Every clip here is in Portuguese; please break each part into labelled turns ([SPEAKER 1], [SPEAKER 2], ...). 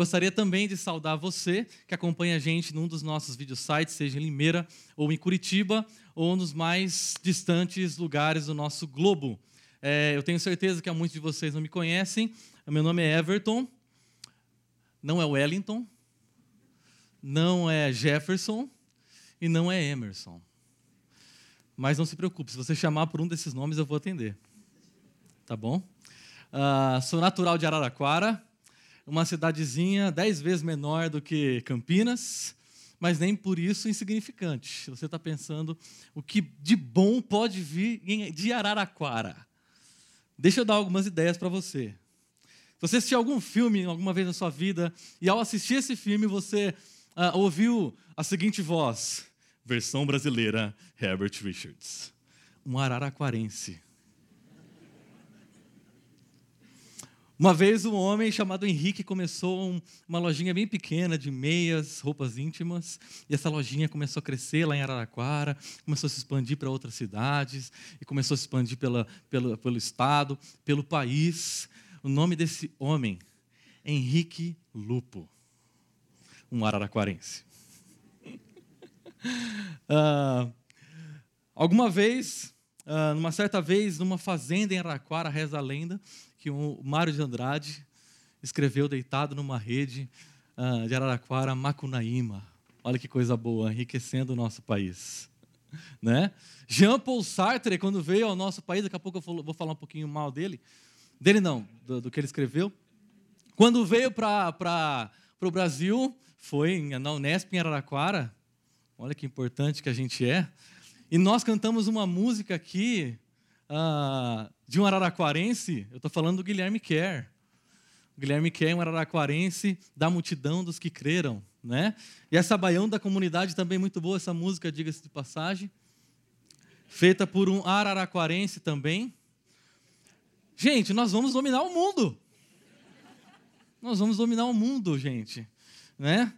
[SPEAKER 1] Gostaria também de saudar você que acompanha a gente num dos nossos sites, seja em Limeira ou em Curitiba, ou nos mais distantes lugares do nosso globo. É, eu tenho certeza que há muitos de vocês não me conhecem. Meu nome é Everton, não é Wellington, não é Jefferson e não é Emerson. Mas não se preocupe, se você chamar por um desses nomes, eu vou atender. Tá bom? Uh, sou natural de Araraquara, uma cidadezinha dez vezes menor do que Campinas, mas nem por isso insignificante. Você está pensando o que de bom pode vir de Araraquara. Deixa eu dar algumas ideias para você. Você assistiu algum filme alguma vez na sua vida e ao assistir esse filme você uh, ouviu a seguinte voz, versão brasileira, Herbert Richards, um araraquarense Uma vez um homem chamado Henrique começou um, uma lojinha bem pequena de meias, roupas íntimas, e essa lojinha começou a crescer lá em Araraquara, começou a se expandir para outras cidades, e começou a se expandir pela, pelo, pelo estado, pelo país. O nome desse homem, Henrique Lupo, um araraquarense. uh, alguma vez, uh, numa certa vez, numa fazenda em Araraquara, reza a lenda, que o Mário de Andrade escreveu deitado numa rede uh, de Araraquara, Macunaíma. Olha que coisa boa, enriquecendo o nosso país. Né? Jean Paul Sartre, quando veio ao nosso país, daqui a pouco eu vou falar um pouquinho mal dele, dele não, do, do que ele escreveu. Quando veio para o Brasil, foi na Unesp em Araraquara, olha que importante que a gente é, e nós cantamos uma música aqui, uh, de um araraquarense, eu estou falando do Guilherme Kerr. O Guilherme Kerr é um araraquarense da multidão dos que creram. Né? E essa baião da comunidade também muito boa, essa música, diga-se de passagem. Feita por um araraquarense também. Gente, nós vamos dominar o mundo. Nós vamos dominar o mundo, gente. Né?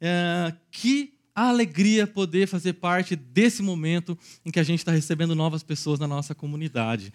[SPEAKER 1] É, que alegria poder fazer parte desse momento em que a gente está recebendo novas pessoas na nossa comunidade.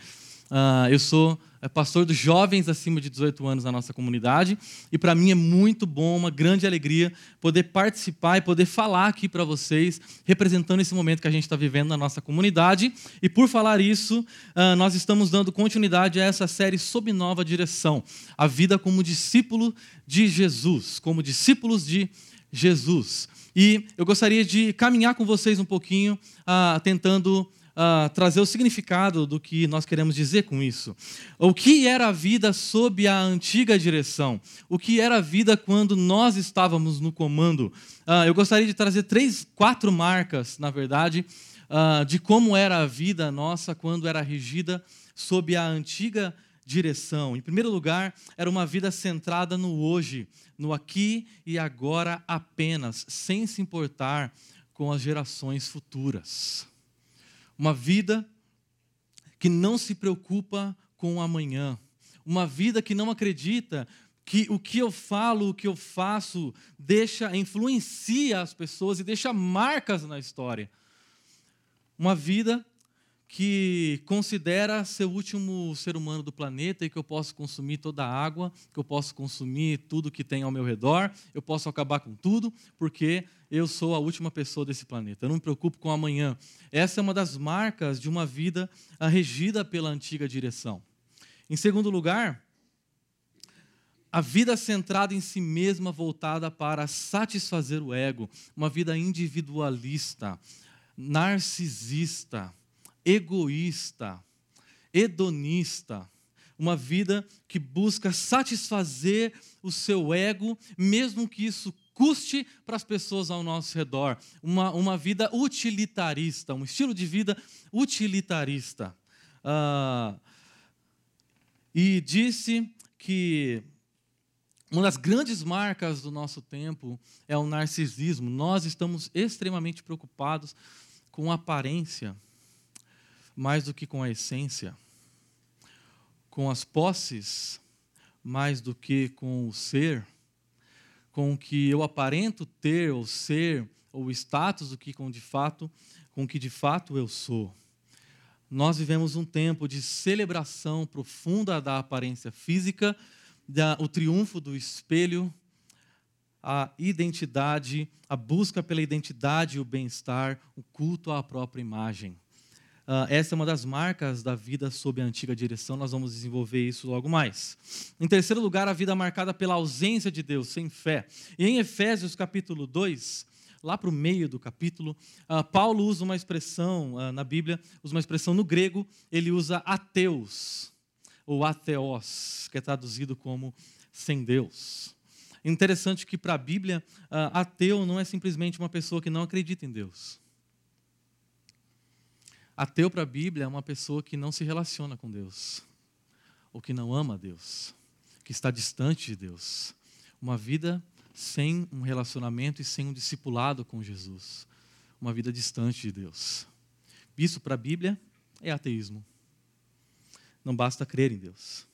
[SPEAKER 1] Uh, eu sou é, pastor dos jovens acima de 18 anos na nossa comunidade e para mim é muito bom, uma grande alegria poder participar e poder falar aqui para vocês, representando esse momento que a gente está vivendo na nossa comunidade. E por falar isso, uh, nós estamos dando continuidade a essa série sob nova direção, a vida como discípulo de Jesus, como discípulos de Jesus. E eu gostaria de caminhar com vocês um pouquinho, uh, tentando uh, trazer o significado do que nós queremos dizer com isso. O que era a vida sob a antiga direção? O que era a vida quando nós estávamos no comando? Uh, eu gostaria de trazer três, quatro marcas, na verdade, uh, de como era a vida nossa quando era regida sob a antiga direção. Em primeiro lugar, era uma vida centrada no hoje, no aqui e agora apenas, sem se importar com as gerações futuras. Uma vida que não se preocupa com o amanhã. Uma vida que não acredita que o que eu falo, o que eu faço, deixa, influencia as pessoas e deixa marcas na história. Uma vida que considera ser o último ser humano do planeta e que eu posso consumir toda a água, que eu posso consumir tudo que tem ao meu redor, eu posso acabar com tudo, porque eu sou a última pessoa desse planeta. Eu não me preocupo com amanhã. Essa é uma das marcas de uma vida regida pela antiga direção. Em segundo lugar, a vida centrada em si mesma, voltada para satisfazer o ego, uma vida individualista, narcisista egoísta, hedonista, uma vida que busca satisfazer o seu ego, mesmo que isso custe para as pessoas ao nosso redor. Uma, uma vida utilitarista, um estilo de vida utilitarista. Ah, e disse que uma das grandes marcas do nosso tempo é o narcisismo. Nós estamos extremamente preocupados com a aparência mais do que com a essência, com as posses mais do que com o ser, com o que eu aparento ter ou ser, ou status do que com de fato, com o que de fato eu sou. Nós vivemos um tempo de celebração profunda da aparência física, da, o triunfo do espelho, a identidade, a busca pela identidade e o bem-estar, o culto à própria imagem. Uh, essa é uma das marcas da vida sob a antiga direção, nós vamos desenvolver isso logo mais. Em terceiro lugar, a vida marcada pela ausência de Deus, sem fé. E em Efésios capítulo 2, lá para o meio do capítulo, uh, Paulo usa uma expressão uh, na Bíblia, usa uma expressão no grego, ele usa ateus, ou ateos, que é traduzido como sem Deus. Interessante que para a Bíblia, ateu não é simplesmente uma pessoa que não acredita em Deus. Ateu para a Bíblia é uma pessoa que não se relaciona com Deus, ou que não ama Deus, que está distante de Deus. Uma vida sem um relacionamento e sem um discipulado com Jesus. Uma vida distante de Deus. Isso para a Bíblia é ateísmo. Não basta crer em Deus.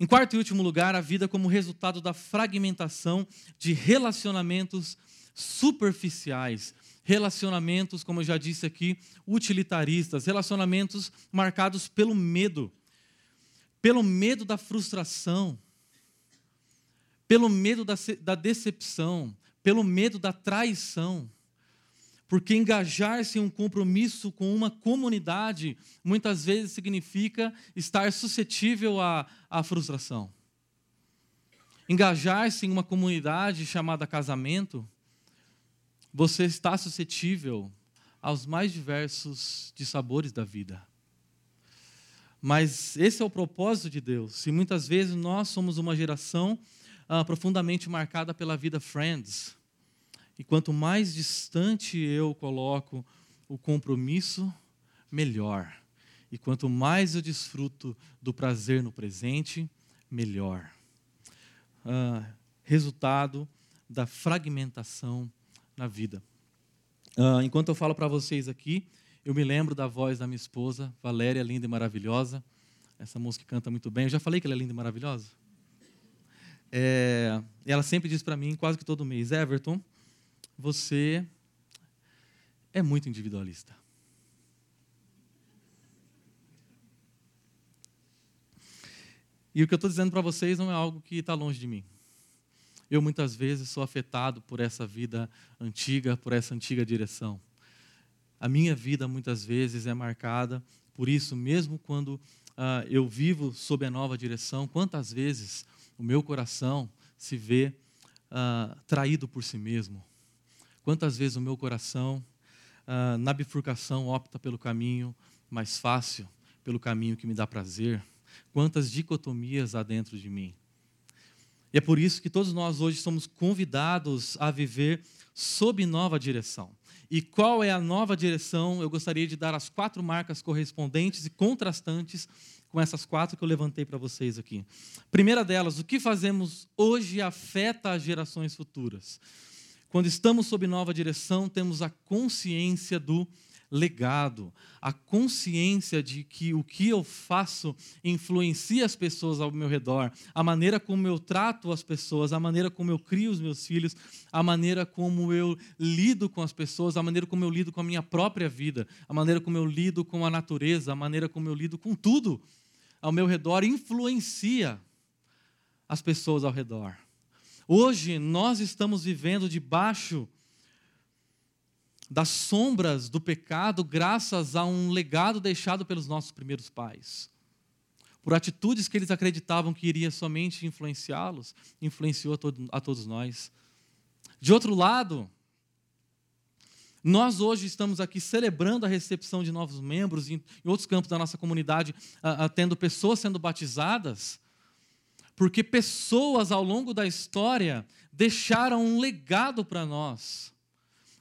[SPEAKER 1] Em quarto e último lugar, a vida como resultado da fragmentação de relacionamentos superficiais relacionamentos, como eu já disse aqui, utilitaristas, relacionamentos marcados pelo medo, pelo medo da frustração, pelo medo da, da decepção, pelo medo da traição. Porque engajar-se em um compromisso com uma comunidade muitas vezes significa estar suscetível à, à frustração. Engajar-se em uma comunidade chamada casamento você está suscetível aos mais diversos de sabores da vida. Mas esse é o propósito de Deus. E muitas vezes nós somos uma geração ah, profundamente marcada pela vida friends. E quanto mais distante eu coloco o compromisso, melhor. E quanto mais eu desfruto do prazer no presente, melhor. Ah, resultado da fragmentação na vida. Uh, enquanto eu falo para vocês aqui, eu me lembro da voz da minha esposa, Valéria, linda e maravilhosa. Essa música canta muito bem. Eu já falei que ela é linda e maravilhosa? É, ela sempre diz para mim, quase que todo mês, Everton, você é muito individualista. E o que eu estou dizendo para vocês não é algo que está longe de mim. Eu muitas vezes sou afetado por essa vida antiga, por essa antiga direção. A minha vida muitas vezes é marcada por isso, mesmo quando uh, eu vivo sob a nova direção, quantas vezes o meu coração se vê uh, traído por si mesmo. Quantas vezes o meu coração, uh, na bifurcação, opta pelo caminho mais fácil, pelo caminho que me dá prazer. Quantas dicotomias há dentro de mim. E é por isso que todos nós hoje somos convidados a viver sob nova direção. E qual é a nova direção? Eu gostaria de dar as quatro marcas correspondentes e contrastantes com essas quatro que eu levantei para vocês aqui. Primeira delas, o que fazemos hoje afeta as gerações futuras. Quando estamos sob nova direção, temos a consciência do legado, a consciência de que o que eu faço influencia as pessoas ao meu redor, a maneira como eu trato as pessoas, a maneira como eu crio os meus filhos, a maneira como eu lido com as pessoas, a maneira como eu lido com a minha própria vida, a maneira como eu lido com a natureza, a maneira como eu lido com tudo ao meu redor influencia as pessoas ao redor. Hoje nós estamos vivendo debaixo das sombras do pecado graças a um legado deixado pelos nossos primeiros pais. Por atitudes que eles acreditavam que iria somente influenciá-los, influenciou a, todo, a todos nós. De outro lado, nós hoje estamos aqui celebrando a recepção de novos membros em, outros campos da nossa comunidade, tendo pessoas sendo batizadas, porque pessoas ao longo da história deixaram um legado para nós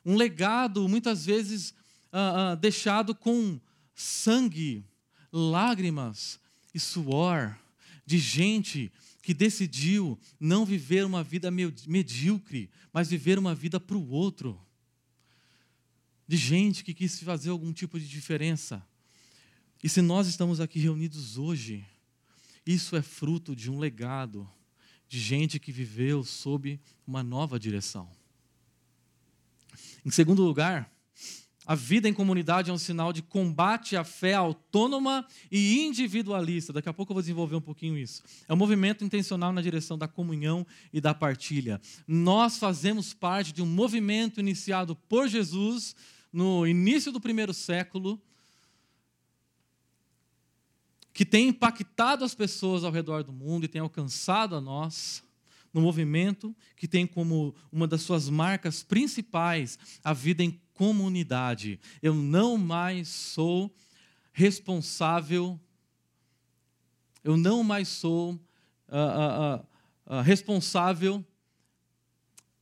[SPEAKER 1] um legado muitas vezes uh, uh, deixado com sangue, lágrimas e suor de gente que decidiu não viver uma vida medíocre, mas viver uma vida para o outro. De gente que quis fazer algum tipo de diferença. E se nós estamos aqui reunidos hoje, isso é fruto de um legado de gente que viveu sob uma nova direção. Em segundo lugar, A vida em comunidade é um sinal de combate à fé autônoma e individualista. Daqui a pouco eu vou desenvolver um pouquinho isso. É um movimento intencional na direção da comunhão e da partilha. Nós fazemos parte de um movimento iniciado por Jesus no início do primeiro século, que tem impactado as pessoas ao redor do mundo e tem alcançado a nós no movimento que tem como uma das suas marcas principais a vida em comunidade. Eu não mais sou responsável, eu não mais sou uh, uh, uh, responsável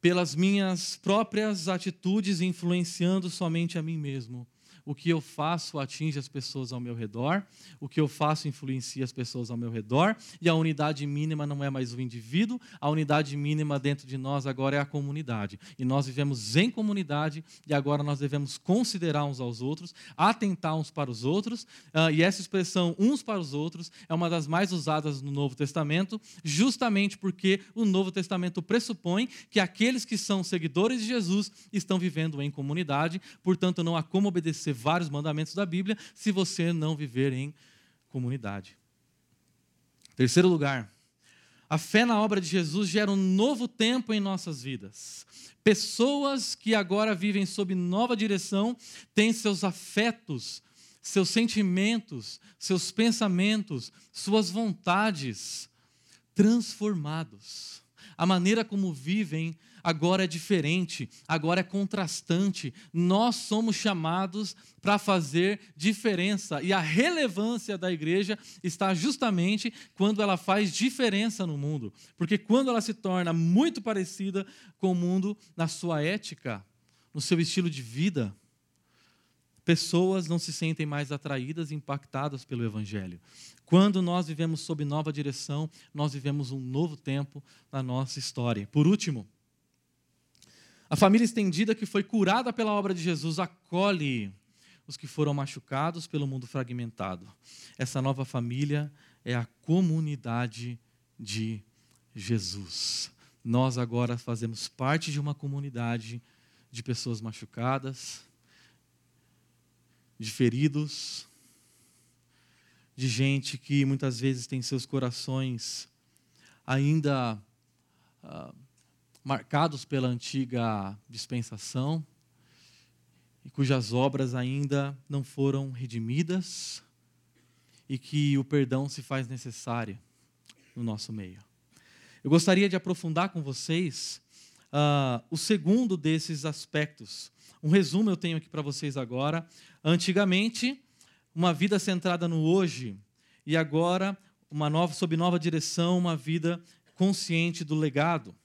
[SPEAKER 1] pelas minhas próprias atitudes influenciando somente a mim mesmo o que eu faço atinge as pessoas ao meu redor, o que eu faço influencia as pessoas ao meu redor, e a unidade mínima não é mais o indivíduo, a unidade mínima dentro de nós agora é a comunidade. E nós vivemos em comunidade e agora nós devemos considerar uns aos outros, atentar uns para os outros, uh, e essa expressão uns para os outros é uma das mais usadas no Novo Testamento, justamente porque o Novo Testamento pressupõe que aqueles que são seguidores de Jesus estão vivendo em comunidade, portanto não há como obedecer vários mandamentos da Bíblia se você não viver em comunidade. Terceiro lugar, a fé na obra de Jesus gera um novo tempo em nossas vidas. Pessoas que agora vivem sob nova direção têm seus afetos, seus sentimentos, seus pensamentos, suas vontades transformados. A maneira como vivem agora é diferente, agora é contrastante. Nós somos chamados para fazer diferença e a relevância da igreja está justamente quando ela faz diferença no mundo, porque quando ela se torna muito parecida com o mundo na sua ética, no seu estilo de vida, pessoas não se sentem mais atraídas e impactadas pelo Evangelho. Quando nós vivemos sob nova direção, nós vivemos um novo tempo na nossa história. Por último, a família estendida que foi curada pela obra de Jesus acolhe os que foram machucados pelo mundo fragmentado. Essa nova família é a comunidade de Jesus. Nós agora fazemos parte de uma comunidade de pessoas machucadas, de feridos, de gente que muitas vezes tem seus corações ainda uh, marcados pela antiga dispensação e cujas obras ainda não foram redimidas e que o perdão se faz necessário no nosso meio. Eu gostaria de aprofundar com vocês uh, o segundo desses aspectos. Um resumo eu tenho aqui para vocês agora. Antigamente, uma vida centrada no hoje e agora uma nova sob nova direção, uma vida consciente do legado.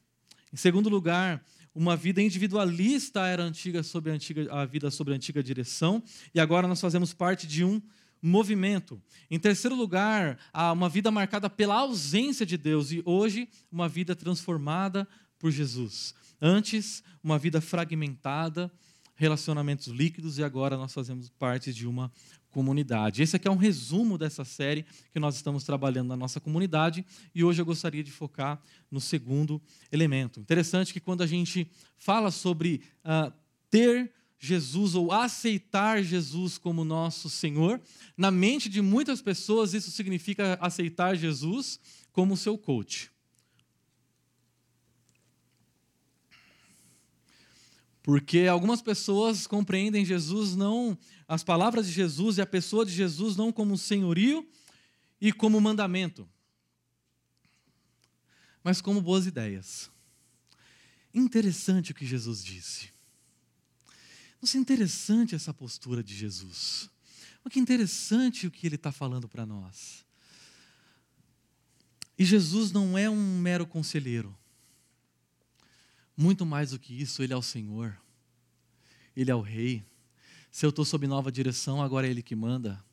[SPEAKER 1] Em segundo lugar, uma vida individualista era antiga sobre a, antiga, a vida sobre a antiga direção, e agora nós fazemos parte de um movimento. Em terceiro lugar, há uma vida marcada pela ausência de Deus, e hoje, uma vida transformada por Jesus. Antes, uma vida fragmentada, relacionamentos líquidos, e agora nós fazemos parte de uma comunidade. Esse aqui é um resumo dessa série que nós estamos trabalhando na nossa comunidade e hoje eu gostaria de focar no segundo elemento. Interessante que quando a gente fala sobre uh, ter Jesus ou aceitar Jesus como nosso Senhor, na mente de muitas pessoas isso significa aceitar Jesus como seu coach. Porque algumas pessoas compreendem Jesus não, as palavras de Jesus e a pessoa de Jesus não como senhorio e como mandamento, mas como boas ideias. Interessante o que Jesus disse. Nossa, interessante essa postura de Jesus. Mas que interessante o que ele está falando para nós. E Jesus não é um mero conselheiro. Muito mais do que isso, Ele é o Senhor, Ele é o Rei. Se eu estou sob nova direção, agora é Ele que manda,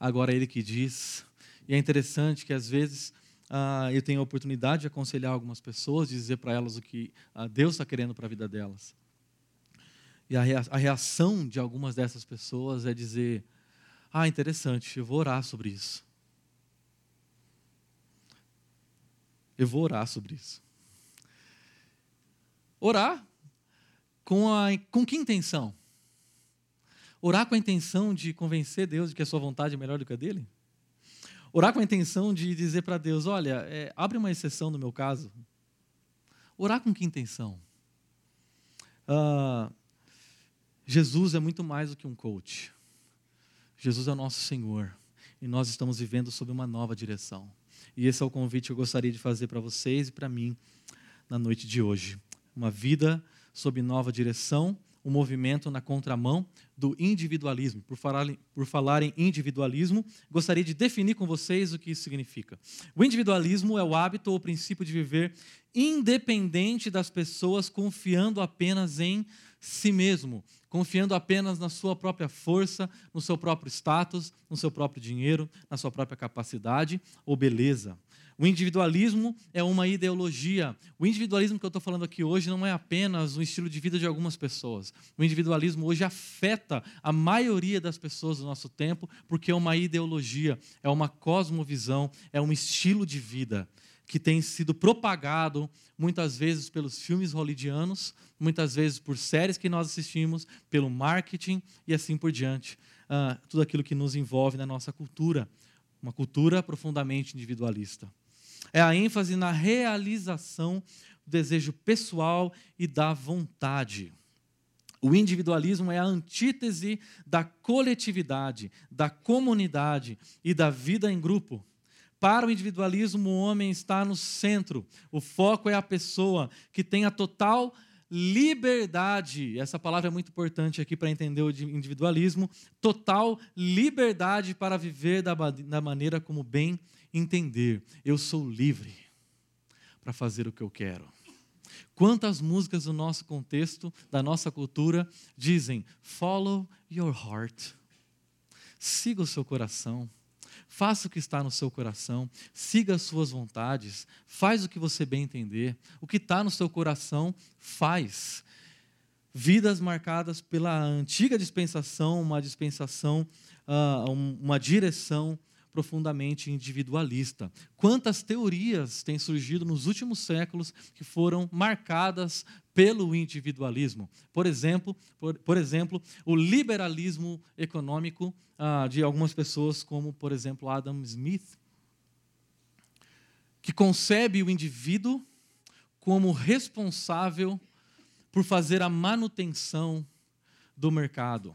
[SPEAKER 1] agora é Ele que diz. E é interessante que às vezes ah, eu tenho a oportunidade de aconselhar algumas pessoas, de dizer para elas o que ah, Deus está querendo para a vida delas. E a reação de algumas dessas pessoas é dizer: Ah, interessante, eu vou orar sobre isso. Eu vou orar sobre isso. Orar com, a, com que intenção? Orar com a intenção de convencer Deus de que a sua vontade é melhor do que a dele? Orar com a intenção de dizer para Deus: olha, é, abre uma exceção no meu caso. Orar com que intenção? Uh, Jesus é muito mais do que um coach. Jesus é o nosso Senhor e nós estamos vivendo sob uma nova direção. E esse é o convite que eu gostaria de fazer para vocês e para mim na noite de hoje. Uma vida sob nova direção, um movimento na contramão do individualismo. Por falar, por falar em individualismo, gostaria de definir com vocês o que isso significa. O individualismo é o hábito ou princípio de viver independente das pessoas, confiando apenas em si mesmo, confiando apenas na sua própria força, no seu próprio status, no seu próprio dinheiro, na sua própria capacidade ou beleza. O individualismo é uma ideologia. O individualismo que eu estou falando aqui hoje não é apenas um estilo de vida de algumas pessoas. O individualismo hoje afeta a maioria das pessoas do nosso tempo, porque é uma ideologia, é uma cosmovisão, é um estilo de vida que tem sido propagado muitas vezes pelos filmes hollywoodianos, muitas vezes por séries que nós assistimos, pelo marketing e assim por diante. Uh, tudo aquilo que nos envolve na nossa cultura, uma cultura profundamente individualista. É a ênfase na realização do desejo pessoal e da vontade. O individualismo é a antítese da coletividade, da comunidade e da vida em grupo. Para o individualismo, o homem está no centro. O foco é a pessoa que tem a total liberdade. Essa palavra é muito importante aqui para entender o individualismo. Total liberdade para viver da, maneira como bem entender. Eu sou livre para fazer o que eu quero. Quantas músicas do nosso contexto, da nossa cultura, dizem: follow your heart. Siga o seu coração. Faça o que está no seu coração, siga as suas vontades, faz o que você bem entender. O que está no seu coração, faz. Vidas marcadas pela antiga dispensação, uma dispensação, uh, uma direção profundamente individualista. Quantas teorias têm surgido nos últimos séculos que foram marcadas pelo individualismo? Por exemplo, por, por exemplo o liberalismo econômico ah, de algumas pessoas, como, por exemplo, Adam Smith, que concebe o indivíduo como responsável por fazer a manutenção do mercado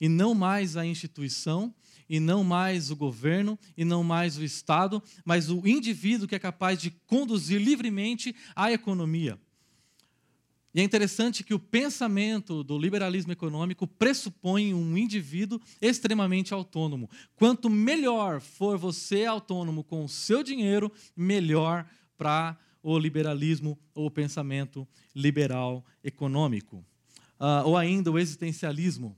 [SPEAKER 1] e não mais a instituição e não mais o governo, e não mais o Estado, mas o indivíduo que é capaz de conduzir livremente a economia. E é interessante que o pensamento do liberalismo econômico pressupõe um indivíduo extremamente autônomo. Quanto melhor for você autônomo com o seu dinheiro, melhor para o liberalismo ou o pensamento liberal econômico. Uh, ou ainda o existencialismo.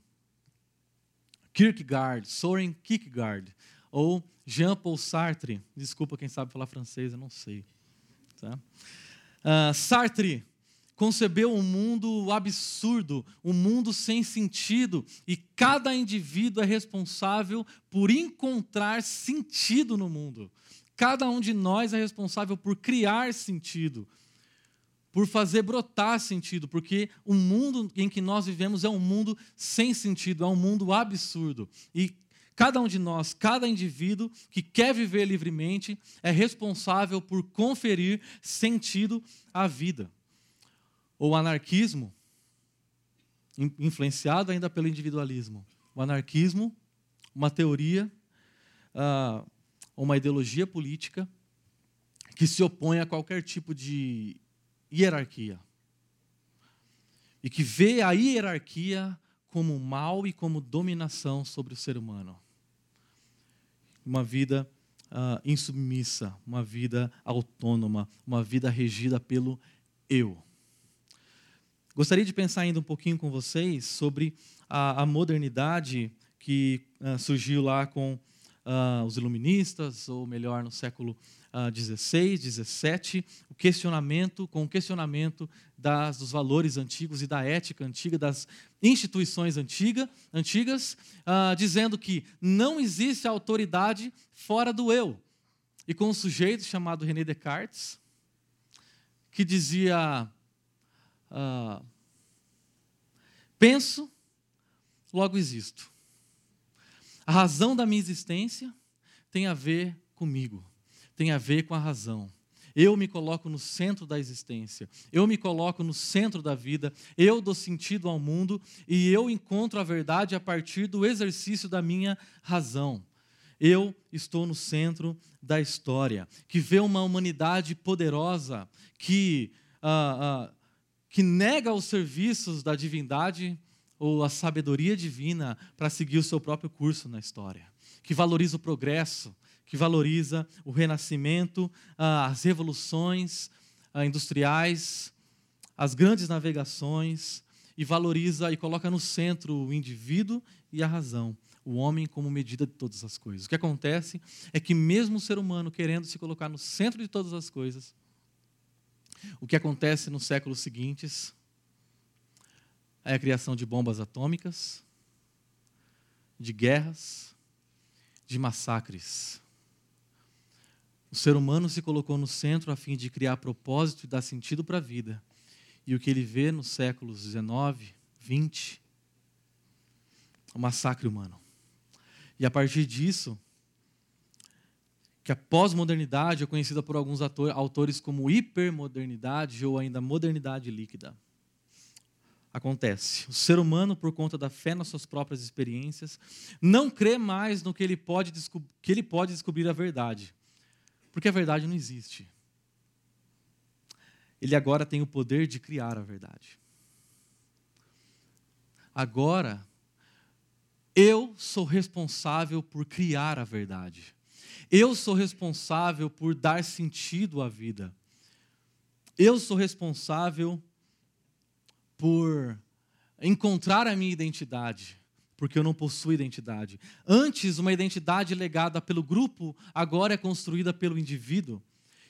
[SPEAKER 1] Kierkegaard, Soren Kierkegaard, ou Jean-Paul Sartre. Desculpa quem sabe falar francês, eu não sei. Tá? Uh, Sartre concebeu um mundo absurdo, um mundo sem sentido, e cada indivíduo é responsável por encontrar sentido no mundo. Cada um de nós é responsável por criar sentido por fazer brotar sentido, porque o mundo em que nós vivemos é um mundo sem sentido, é um mundo absurdo. E cada um de nós, cada indivíduo que quer viver livremente, é responsável por conferir sentido à vida. O anarquismo, influenciado ainda pelo individualismo. O anarquismo, uma teoria, ah, uma ideologia política que se opõe a qualquer tipo de hierarquia. E que vê a hierarquia como mal e como dominação sobre o ser humano. Uma vida uh, insubmissa, uma vida autônoma, uma vida regida pelo eu. Gostaria de pensar ainda um pouquinho com vocês sobre a, a modernidade que uh, surgiu lá com uh, os iluministas, ou melhor, no século uh, 16, 17, o questionamento, com o questionamento das, dos valores antigos e da ética antiga, das instituições antiga, antigas, uh, dizendo que não existe autoridade fora do eu. E com um sujeito chamado René Descartes, que dizia: uh, penso, logo existo. A razão da minha existência tem a ver comigo, tem a ver com a razão. Eu me coloco no centro da existência, eu me coloco no centro da vida, eu dou sentido ao mundo e eu encontro a verdade a partir do exercício da minha razão. Eu estou no centro da história, que vê uma humanidade poderosa, que, ah, ah, que nega os serviços da divindade ou a sabedoria divina para seguir o seu próprio curso na história, que valoriza o progresso, que valoriza o renascimento, ah, as revoluções ah, industriais, as grandes navegações, e valoriza e coloca no centro o indivíduo e a razão, o homem como medida de todas as coisas. O que acontece é que, mesmo o ser humano querendo se colocar no centro de todas as coisas, o que acontece nos séculos seguintes é a criação de bombas atômicas, de guerras, de massacres. O ser humano se colocou no centro a fim de criar propósito e dar sentido para a vida. E o que ele vê nos séculos 19, 20, o massacre humano. E a partir disso, que a pós-modernidade é conhecida por alguns autores como hipermodernidade ou ainda modernidade líquida. Acontece. O ser humano, por conta da fé nas suas próprias experiências, não crê mais no que ele pode, que ele pode descobrir a verdade porque a verdade não existe. Ele agora tem o poder de criar a verdade. Agora, eu sou responsável por criar a verdade. Eu sou responsável por dar sentido à vida. Eu sou responsável por encontrar a minha identidade porque eu não possuo identidade. Antes, uma identidade legada pelo grupo, agora é construída pelo indivíduo.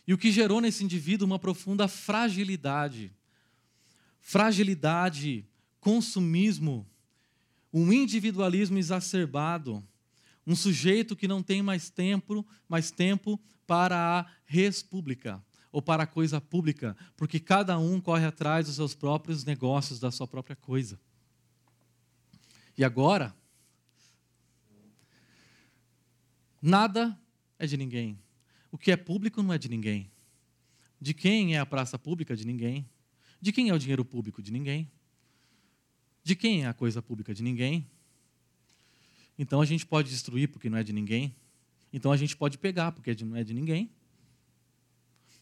[SPEAKER 1] E o que gerou nesse indivíduo uma profunda fragilidade. Fragilidade, consumismo, um individualismo exacerbado, um sujeito que não tem mais tempo, mais tempo para a república ou para a coisa pública, porque cada um corre atrás dos seus próprios negócios, da sua própria coisa. E agora, nada é de ninguém. O que é público não é de ninguém. De quem é a praça pública? De ninguém. De quem é o dinheiro público? De ninguém. De quem é a coisa pública? De ninguém. Então a gente pode destruir porque não é de ninguém. Então a gente pode pegar porque não é de ninguém.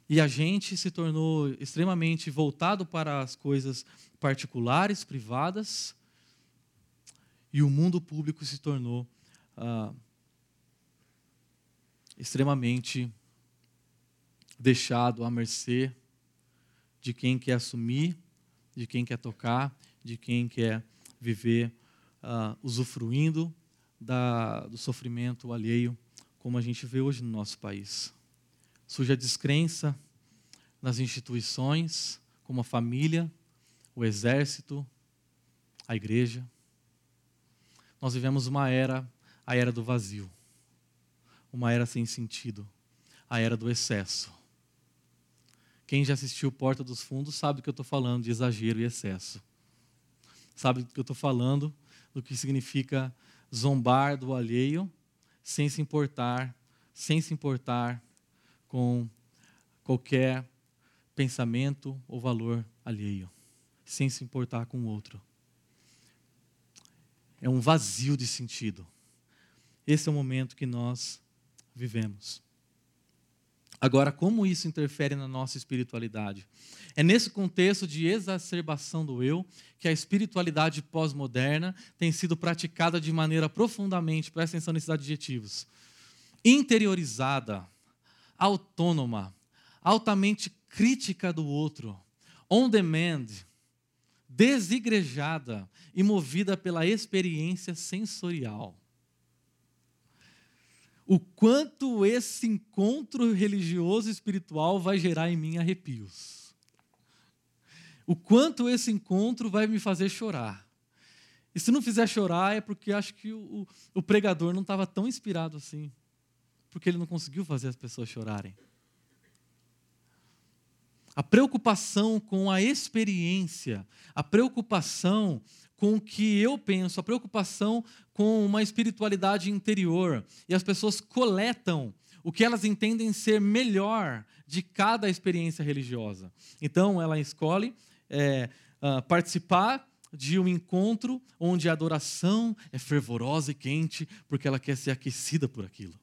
[SPEAKER 1] E a gente se tornou extremamente voltado para as coisas particulares, privadas, e o mundo público se tornou ah, extremamente deixado à mercê de quem quer assumir, de quem quer tocar, de quem quer viver ah, usufruindo da, do sofrimento alheio, como a gente vê hoje no nosso país. Surge a descrença nas instituições, como a família, o exército, a igreja nós vivemos uma era, a era do vazio, uma era sem sentido, a era do excesso. Quem já assistiu Porta dos Fundos sabe do que eu estou falando de exagero e excesso. Sabe do que eu estou falando, do que significa zombar do alheio sem se importar, sem se importar com qualquer pensamento ou valor alheio, sem se importar com o outro é um vazio de sentido. Esse é o momento que nós vivemos. Agora, como isso interfere na nossa espiritualidade? É nesse contexto de exacerbação do eu que a espiritualidade pós-moderna tem sido praticada de maneira profundamente, presta atenção nesses adjetivos, interiorizada, autônoma, altamente crítica do outro, on demand, desigrejada e movida pela experiência sensorial. O quanto esse encontro religioso e espiritual vai gerar em mim arrepios. O quanto esse encontro vai me fazer chorar. E se não fizer chorar, é porque acho que o, o pregador não estava tão inspirado assim. Porque ele não conseguiu fazer as pessoas chorarem. A preocupação com a experiência, a preocupação com o que eu penso, a preocupação com uma espiritualidade interior. E as pessoas coletam o que elas entendem ser melhor de cada experiência religiosa. Então, ela escolhe é, uh, participar de um encontro onde a adoração é fervorosa e quente, porque ela quer ser aquecida por aquilo.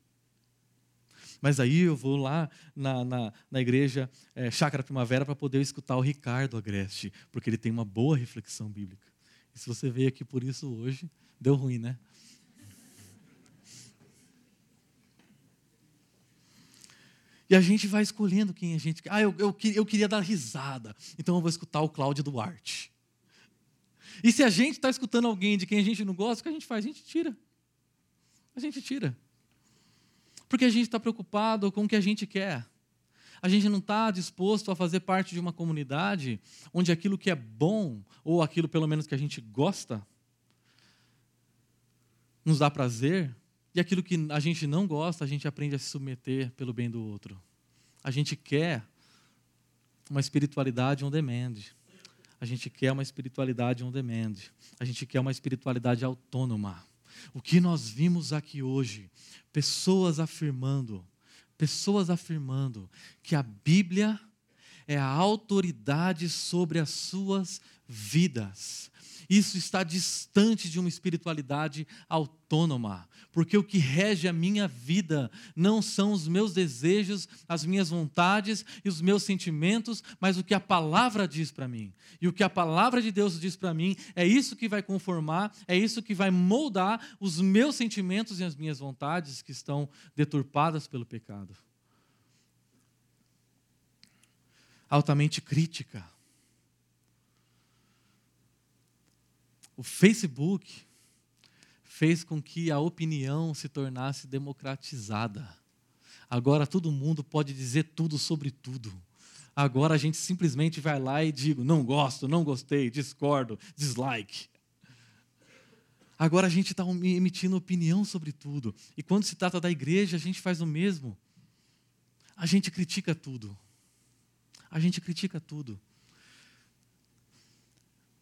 [SPEAKER 1] Mas aí eu vou lá na, na, na igreja é, Chácara Primavera para poder escutar o Ricardo Agreste, porque ele tem uma boa reflexão bíblica. E se você veio aqui por isso hoje, deu ruim, né? E a gente vai escolhendo quem a gente quer. Ah, eu, eu, eu queria dar risada, então eu vou escutar o Cláudio Duarte. E se a gente está escutando alguém de quem a gente não gosta, o que a gente faz? A gente tira. A gente tira. Porque a gente está preocupado com o que a gente quer. A gente não está disposto a fazer parte de uma comunidade onde aquilo que é bom, ou aquilo pelo menos que a gente gosta, nos dá prazer, e aquilo que a gente não gosta, a gente aprende a se submeter pelo bem do outro. A gente quer uma espiritualidade on demand. A gente quer uma espiritualidade on demand. A gente quer uma espiritualidade autônoma. O que nós vimos aqui hoje, pessoas afirmando, pessoas afirmando que a Bíblia é a autoridade sobre as suas vidas. Isso está distante de uma espiritualidade autônoma, porque o que rege a minha vida não são os meus desejos, as minhas vontades e os meus sentimentos, mas o que a palavra diz para mim. E o que a palavra de Deus diz para mim é isso que vai conformar, é isso que vai moldar os meus sentimentos e as minhas vontades que estão deturpadas pelo pecado. Altamente crítica O Facebook fez com que a opinião se tornasse democratizada. Agora todo mundo pode dizer tudo sobre tudo. Agora a gente simplesmente vai lá e digo: não gosto, não gostei, discordo, dislike. Agora a gente está emitindo opinião sobre tudo. E quando se trata da igreja, a gente faz o mesmo. A gente critica tudo. A gente critica tudo.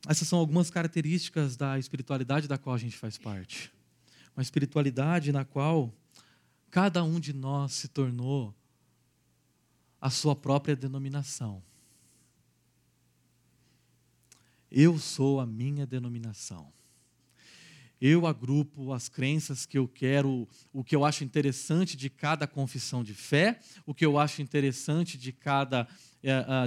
[SPEAKER 1] Essas são algumas características da espiritualidade da qual a gente faz parte. Uma espiritualidade na qual cada um de nós se tornou a sua própria denominação. Eu sou a minha denominação. Eu agrupo as crenças que eu quero, o que eu acho interessante de cada confissão de fé, o que eu acho interessante de cada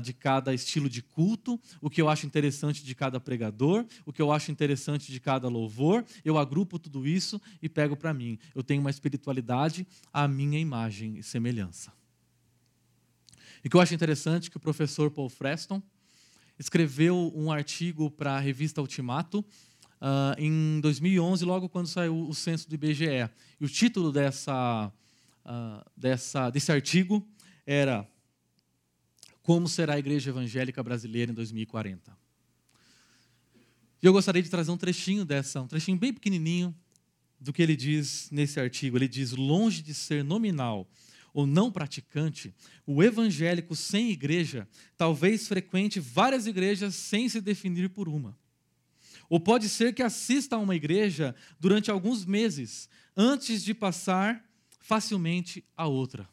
[SPEAKER 1] de cada estilo de culto, o que eu acho interessante de cada pregador, o que eu acho interessante de cada louvor. Eu agrupo tudo isso e pego para mim. Eu tenho uma espiritualidade à minha imagem e semelhança. E o que eu acho interessante é que o professor Paul Freston escreveu um artigo para a revista Ultimato uh, em 2011, logo quando saiu o censo do IBGE. E o título dessa, uh, dessa, desse artigo era como será a igreja evangélica brasileira em 2040. E eu gostaria de trazer um trechinho dessa, um trechinho bem pequenininho do que ele diz nesse artigo. Ele diz: longe de ser nominal ou não praticante, o evangélico sem igreja talvez frequente várias igrejas sem se definir por uma. Ou pode ser que assista a uma igreja durante alguns meses antes de passar facilmente a outra.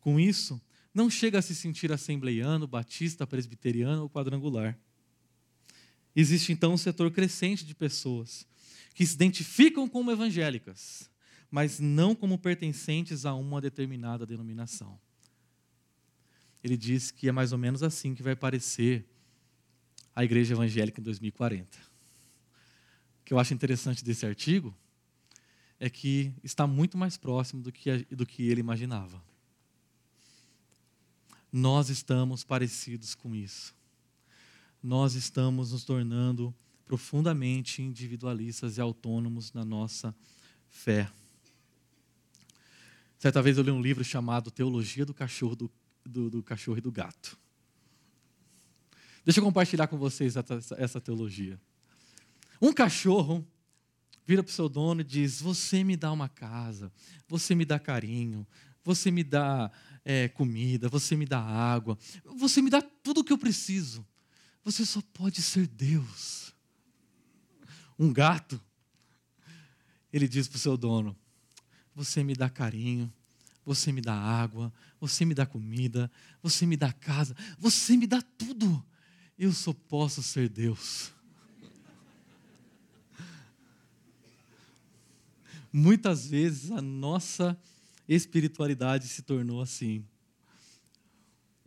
[SPEAKER 1] Com isso, não chega a se sentir assembleiano, batista, presbiteriano ou quadrangular. Existe então um setor crescente de pessoas que se identificam como evangélicas, mas não como pertencentes a uma determinada denominação. Ele diz que é mais ou menos assim que vai parecer a igreja evangélica em 2040. O que eu acho interessante desse artigo é que está muito mais próximo do que, do que ele imaginava nós estamos parecidos com isso. Nós estamos nos tornando profundamente individualistas e autônomos na nossa fé. Certa vez eu li um livro chamado Teologia do Cachorro, do, do, do Cachorro e do Gato. Deixa eu compartilhar com vocês essa, essa teologia. Um cachorro vira para o seu dono e diz: Você me dá uma casa, você me dá carinho, você me dá é, comida, você me dá água, você me dá tudo o que eu preciso. Você só pode ser Deus. Um gato, ele diz para o seu dono: Você me dá carinho, você me dá água, você me dá comida, você me dá casa, você me dá tudo. Eu só posso ser Deus. Muitas vezes a nossa espiritualidade se tornou assim,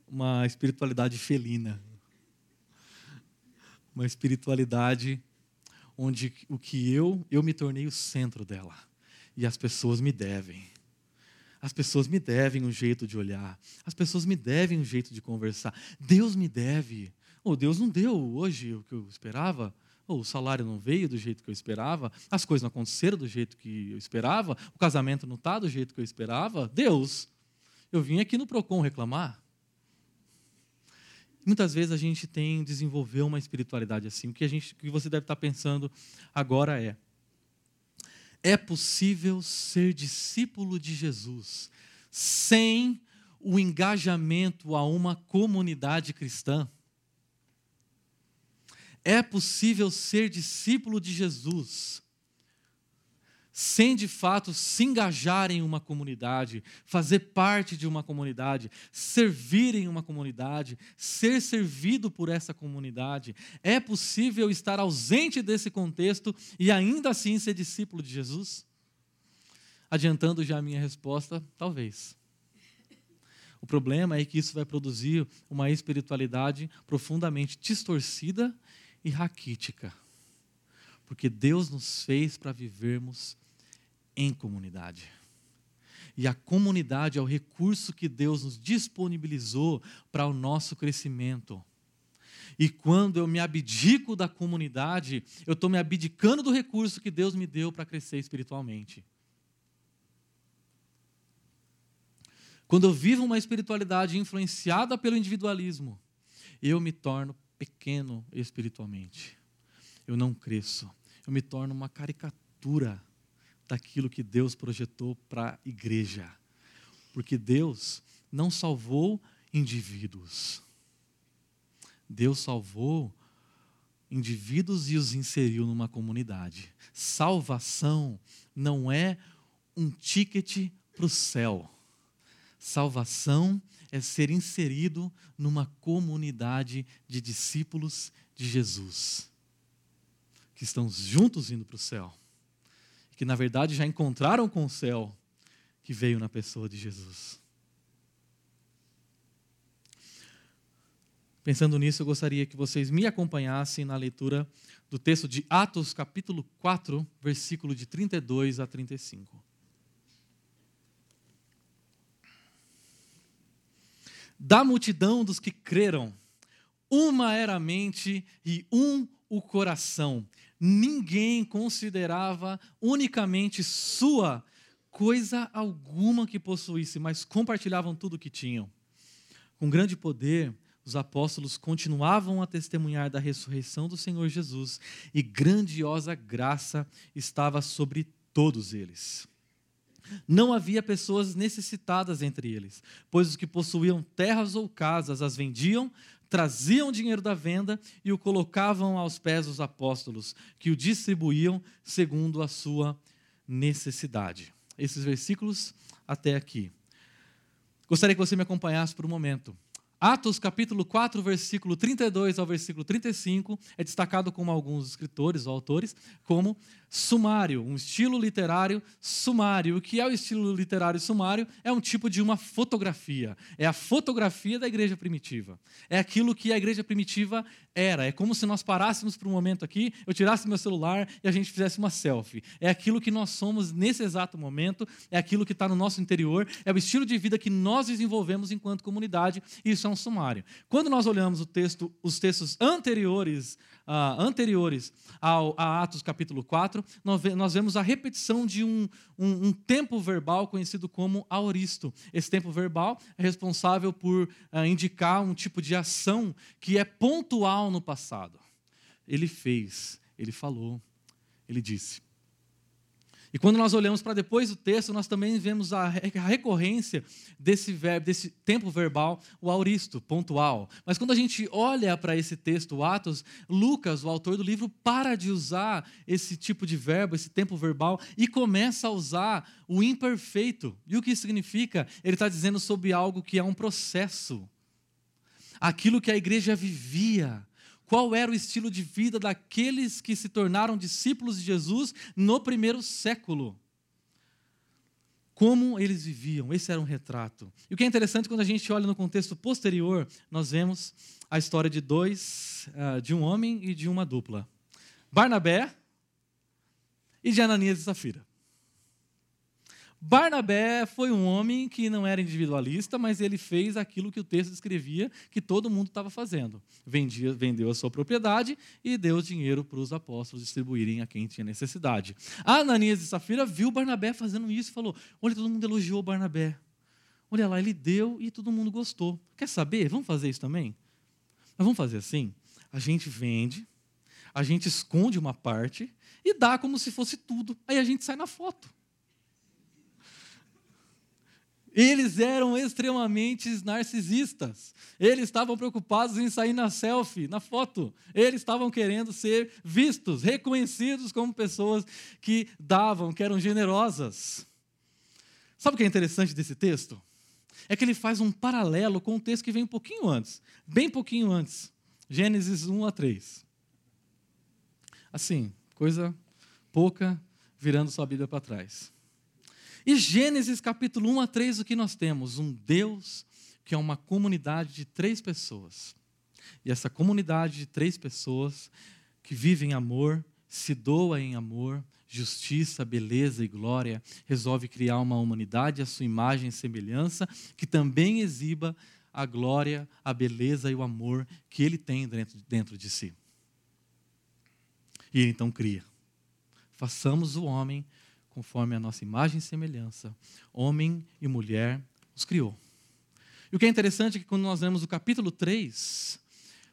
[SPEAKER 1] uma espiritualidade felina, uma espiritualidade onde o que eu, eu me tornei o centro dela e as pessoas me devem. As pessoas me devem um jeito de olhar, as pessoas me devem um jeito de conversar. Deus me deve. Oh, Deus não deu hoje o que eu esperava ou o salário não veio do jeito que eu esperava, as coisas não aconteceram do jeito que eu esperava, o casamento não está do jeito que eu esperava. Deus, eu vim aqui no Procon reclamar. Muitas vezes a gente tem desenvolveu uma espiritualidade assim. O que a gente, o que você deve estar pensando agora é: é possível ser discípulo de Jesus sem o engajamento a uma comunidade cristã? É possível ser discípulo de Jesus sem de fato se engajar em uma comunidade, fazer parte de uma comunidade, servir em uma comunidade, ser servido por essa comunidade. É possível estar ausente desse contexto e ainda assim ser discípulo de Jesus? Adiantando já a minha resposta, talvez. O problema é que isso vai produzir uma espiritualidade profundamente distorcida e raquítica. Porque Deus nos fez para vivermos em comunidade. E a comunidade é o recurso que Deus nos disponibilizou para o nosso crescimento. E quando eu me abdico da comunidade, eu estou me abdicando do recurso que Deus me deu para crescer espiritualmente. Quando eu vivo uma espiritualidade influenciada pelo individualismo, eu me torno pequeno espiritualmente. Eu não cresço. Eu me torno uma caricatura daquilo que Deus projetou para a igreja. Porque Deus não salvou indivíduos. Deus salvou indivíduos e os inseriu numa comunidade. Salvação não é um ticket para o céu. Salvação é ser inserido numa comunidade de discípulos de Jesus, que estão juntos indo para o céu, que na verdade já encontraram com o céu que veio na pessoa de Jesus. Pensando nisso, eu gostaria que vocês me acompanhassem na leitura do texto de Atos, capítulo 4, versículo de 32 a 35. Da multidão dos que creram, uma era a mente e um o coração. Ninguém considerava unicamente sua coisa alguma que possuísse, mas compartilhavam tudo o que tinham. Com grande poder, os apóstolos continuavam a testemunhar da ressurreição do Senhor Jesus e grandiosa graça estava sobre todos eles. Não havia pessoas necessitadas entre eles, pois os que possuíam terras ou casas as vendiam, traziam dinheiro da venda e o colocavam aos pés dos apóstolos, que o distribuíam segundo a sua necessidade. Esses versículos até aqui. Gostaria que você me acompanhasse por um momento. Atos capítulo 4, versículo 32 ao versículo 35 é destacado como alguns escritores ou autores como sumário, um estilo literário sumário. O que é o estilo literário sumário? É um tipo de uma fotografia. É a fotografia da igreja primitiva. É aquilo que a igreja primitiva era. É como se nós parássemos por um momento aqui, eu tirasse meu celular e a gente fizesse uma selfie. É aquilo que nós somos nesse exato momento, é aquilo que está no nosso interior, é o estilo de vida que nós desenvolvemos enquanto comunidade, e isso é um sumário. Quando nós olhamos texto, os textos anteriores uh, anteriores ao, a Atos capítulo 4, nós vemos a repetição de um, um, um, tempo verbal conhecido como aoristo. Esse tempo verbal é responsável por uh, indicar um tipo de ação que é pontual no passado. Ele fez, ele falou, ele disse. E quando nós olhamos para depois do texto, nós também vemos a recorrência desse verbo, desse tempo verbal, o auristo, pontual. Mas quando a gente olha para esse texto, Atos, Lucas, o autor do livro, para de usar esse tipo de verbo, esse tempo verbal, e começa a usar o imperfeito. E o que significa? Ele está dizendo sobre algo que é um processo. Aquilo que a igreja vivia qual era o estilo de vida daqueles que se tornaram discípulos de Jesus no primeiro século. Como eles viviam, esse era um retrato. E o que é interessante, quando a gente olha no contexto posterior, nós vemos a história de dois, ah, de um homem e de uma dupla: Barnabé e de Ananias e Safira. Barnabé foi um homem que não era individualista, mas ele fez aquilo que o texto descrevia que todo mundo estava fazendo. Vendia, vendeu a sua propriedade e deu dinheiro para os apóstolos distribuírem a quem tinha necessidade. A Ananias e Safira viu Barnabé fazendo isso e falou: Olha, todo mundo elogiou Barnabé. Olha lá, ele deu e todo mundo gostou. Quer saber? Vamos fazer isso também? Mas vamos fazer assim? A gente vende, a gente esconde uma parte e dá como se fosse tudo. Aí a gente sai na foto. Eles eram extremamente narcisistas. Eles estavam preocupados em sair na selfie, na foto. Eles estavam querendo ser vistos, reconhecidos como pessoas que davam, que eram generosas. Sabe o que é interessante desse texto? É que ele faz um paralelo com um texto que vem um pouquinho antes, bem pouquinho antes. Gênesis 1 a 3. Assim, coisa pouca, virando sua Bíblia para trás. E Gênesis capítulo 1 a 3, o que nós temos? Um Deus que é uma comunidade de três pessoas. E essa comunidade de três pessoas que vivem em amor, se doa em amor, justiça, beleza e glória, resolve criar uma humanidade à sua imagem e semelhança, que também exiba a glória, a beleza e o amor que ele tem dentro, dentro de si. E ele então cria. Façamos o homem conforme a nossa imagem e semelhança, homem e mulher os criou. E o que é interessante é que quando nós vemos o capítulo 3,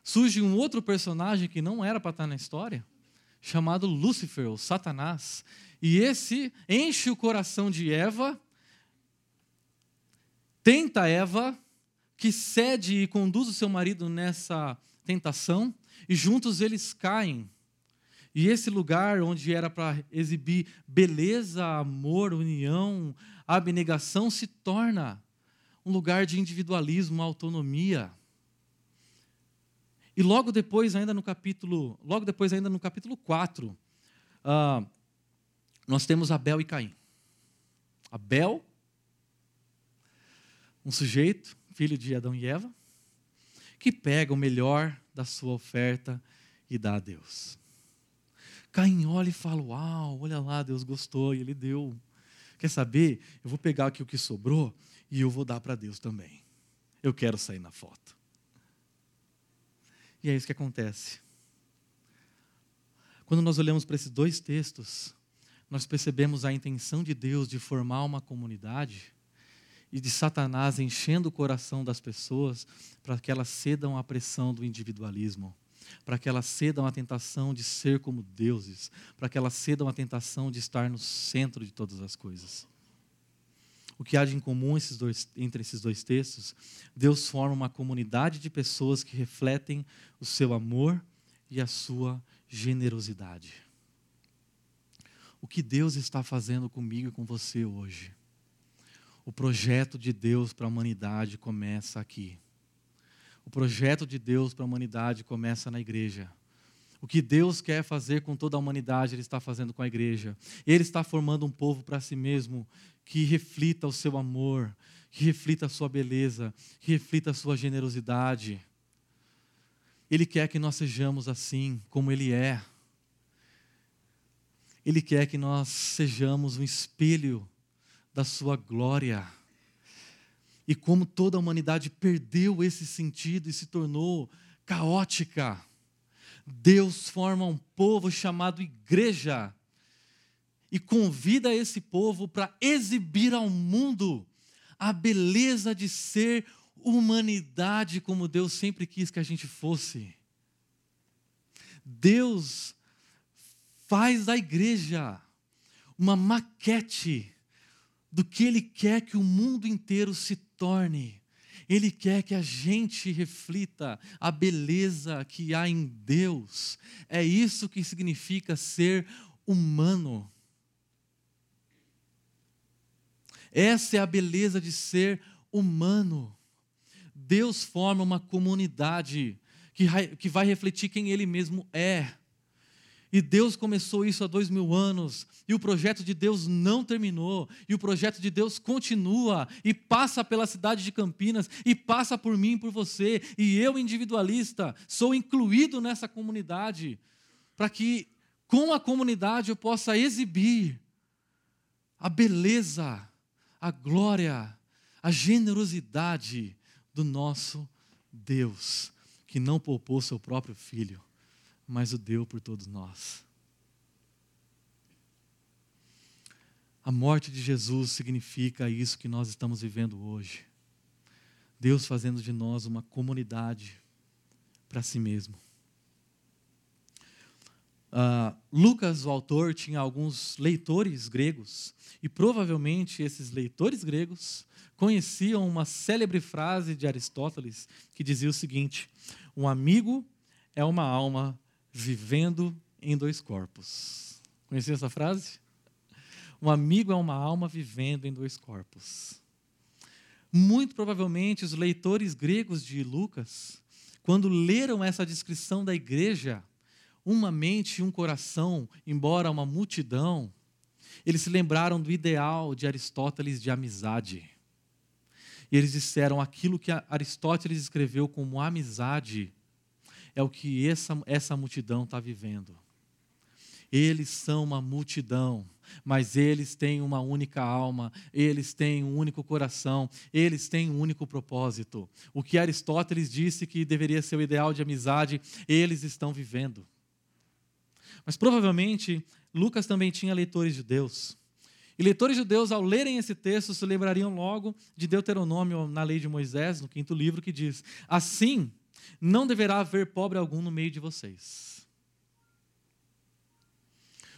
[SPEAKER 1] surge um outro personagem que não era para estar na história, chamado Lúcifer, ou Satanás. E esse enche o coração de Eva, tenta Eva, que cede e conduz o seu marido nessa tentação, e juntos eles caem e esse lugar onde era para exibir beleza, amor, união, abnegação, se torna um lugar de individualismo, autonomia. E logo depois, ainda no capítulo, logo depois, ainda no capítulo 4, uh, ah, nós temos Abel e Caim. Abel, um sujeito, filho de Adão e Eva, que pega o melhor da sua oferta e dá a Deus. Caim olha e fala: Uau, olha lá, Deus gostou e ele deu. Quer saber? Eu vou pegar aqui o que sobrou e eu vou dar para Deus também. Eu quero sair na foto. E é isso que acontece. Quando nós olhamos para esses dois textos, nós percebemos a intenção de Deus de formar uma comunidade e de Satanás enchendo o coração das pessoas para que elas cedam à pressão do individualismo para que elas cedam à tentação de ser como deuses, para que elas cedam à tentação de estar no centro de todas as coisas. O que há de comum entre esses dois textos? Deus forma uma comunidade de pessoas que refletem o seu amor e a sua generosidade. O que Deus está fazendo comigo e com você hoje? O projeto de Deus para a humanidade começa aqui. O projeto de Deus para a humanidade começa na igreja. O que Deus quer fazer com toda a humanidade, Ele está fazendo com a igreja. Ele está formando um povo para si mesmo que reflita o seu amor, que reflita a sua beleza, que reflita a sua generosidade. Ele quer que nós sejamos assim, como Ele é. Ele quer que nós sejamos um espelho da Sua glória e como toda a humanidade perdeu esse sentido e se tornou caótica. Deus forma um povo chamado igreja e convida esse povo para exibir ao mundo a beleza de ser humanidade como Deus sempre quis que a gente fosse. Deus faz da igreja uma maquete do que Ele quer que o mundo inteiro se torne. Ele quer que a gente reflita a beleza que há em Deus. É isso que significa ser humano. Essa é a beleza de ser humano. Deus forma uma comunidade que vai refletir quem Ele mesmo é. E Deus começou isso há dois mil anos, e o projeto de Deus não terminou, e o projeto de Deus continua, e passa pela cidade de Campinas, e passa por mim por você, e eu, individualista, sou incluído nessa comunidade, para que com a comunidade eu possa exibir a beleza, a glória, a generosidade do nosso Deus, que não poupou seu próprio filho mas o deu por todos nós. A morte de Jesus significa isso que nós estamos vivendo hoje. Deus fazendo de nós uma comunidade para si mesmo. Uh, Lucas, o autor, tinha alguns leitores gregos, e provavelmente esses leitores gregos conheciam uma célebre frase de Aristóteles que dizia o seguinte: Um amigo é uma alma vivendo em dois corpos. Conhecia essa frase? Um amigo é uma alma vivendo em dois corpos. Muito provavelmente os leitores gregos de Lucas, quando leram essa descrição da igreja, uma mente e um coração, embora uma multidão, eles se lembraram do ideal de Aristóteles de amizade. E eles disseram aquilo que Aristóteles escreveu como amizade é o que essa, essa multidão está vivendo. Eles são uma multidão, mas eles têm uma única alma, eles têm um único coração, eles têm um único propósito. O que Aristóteles disse que deveria ser o ideal de amizade, eles estão vivendo. Mas provavelmente Lucas também tinha leitores judeus. E leitores judeus, ao lerem esse texto, se lembrariam logo de Deuteronômio, na lei de Moisés, no quinto livro, que diz: Assim não deverá haver pobre algum no meio de vocês.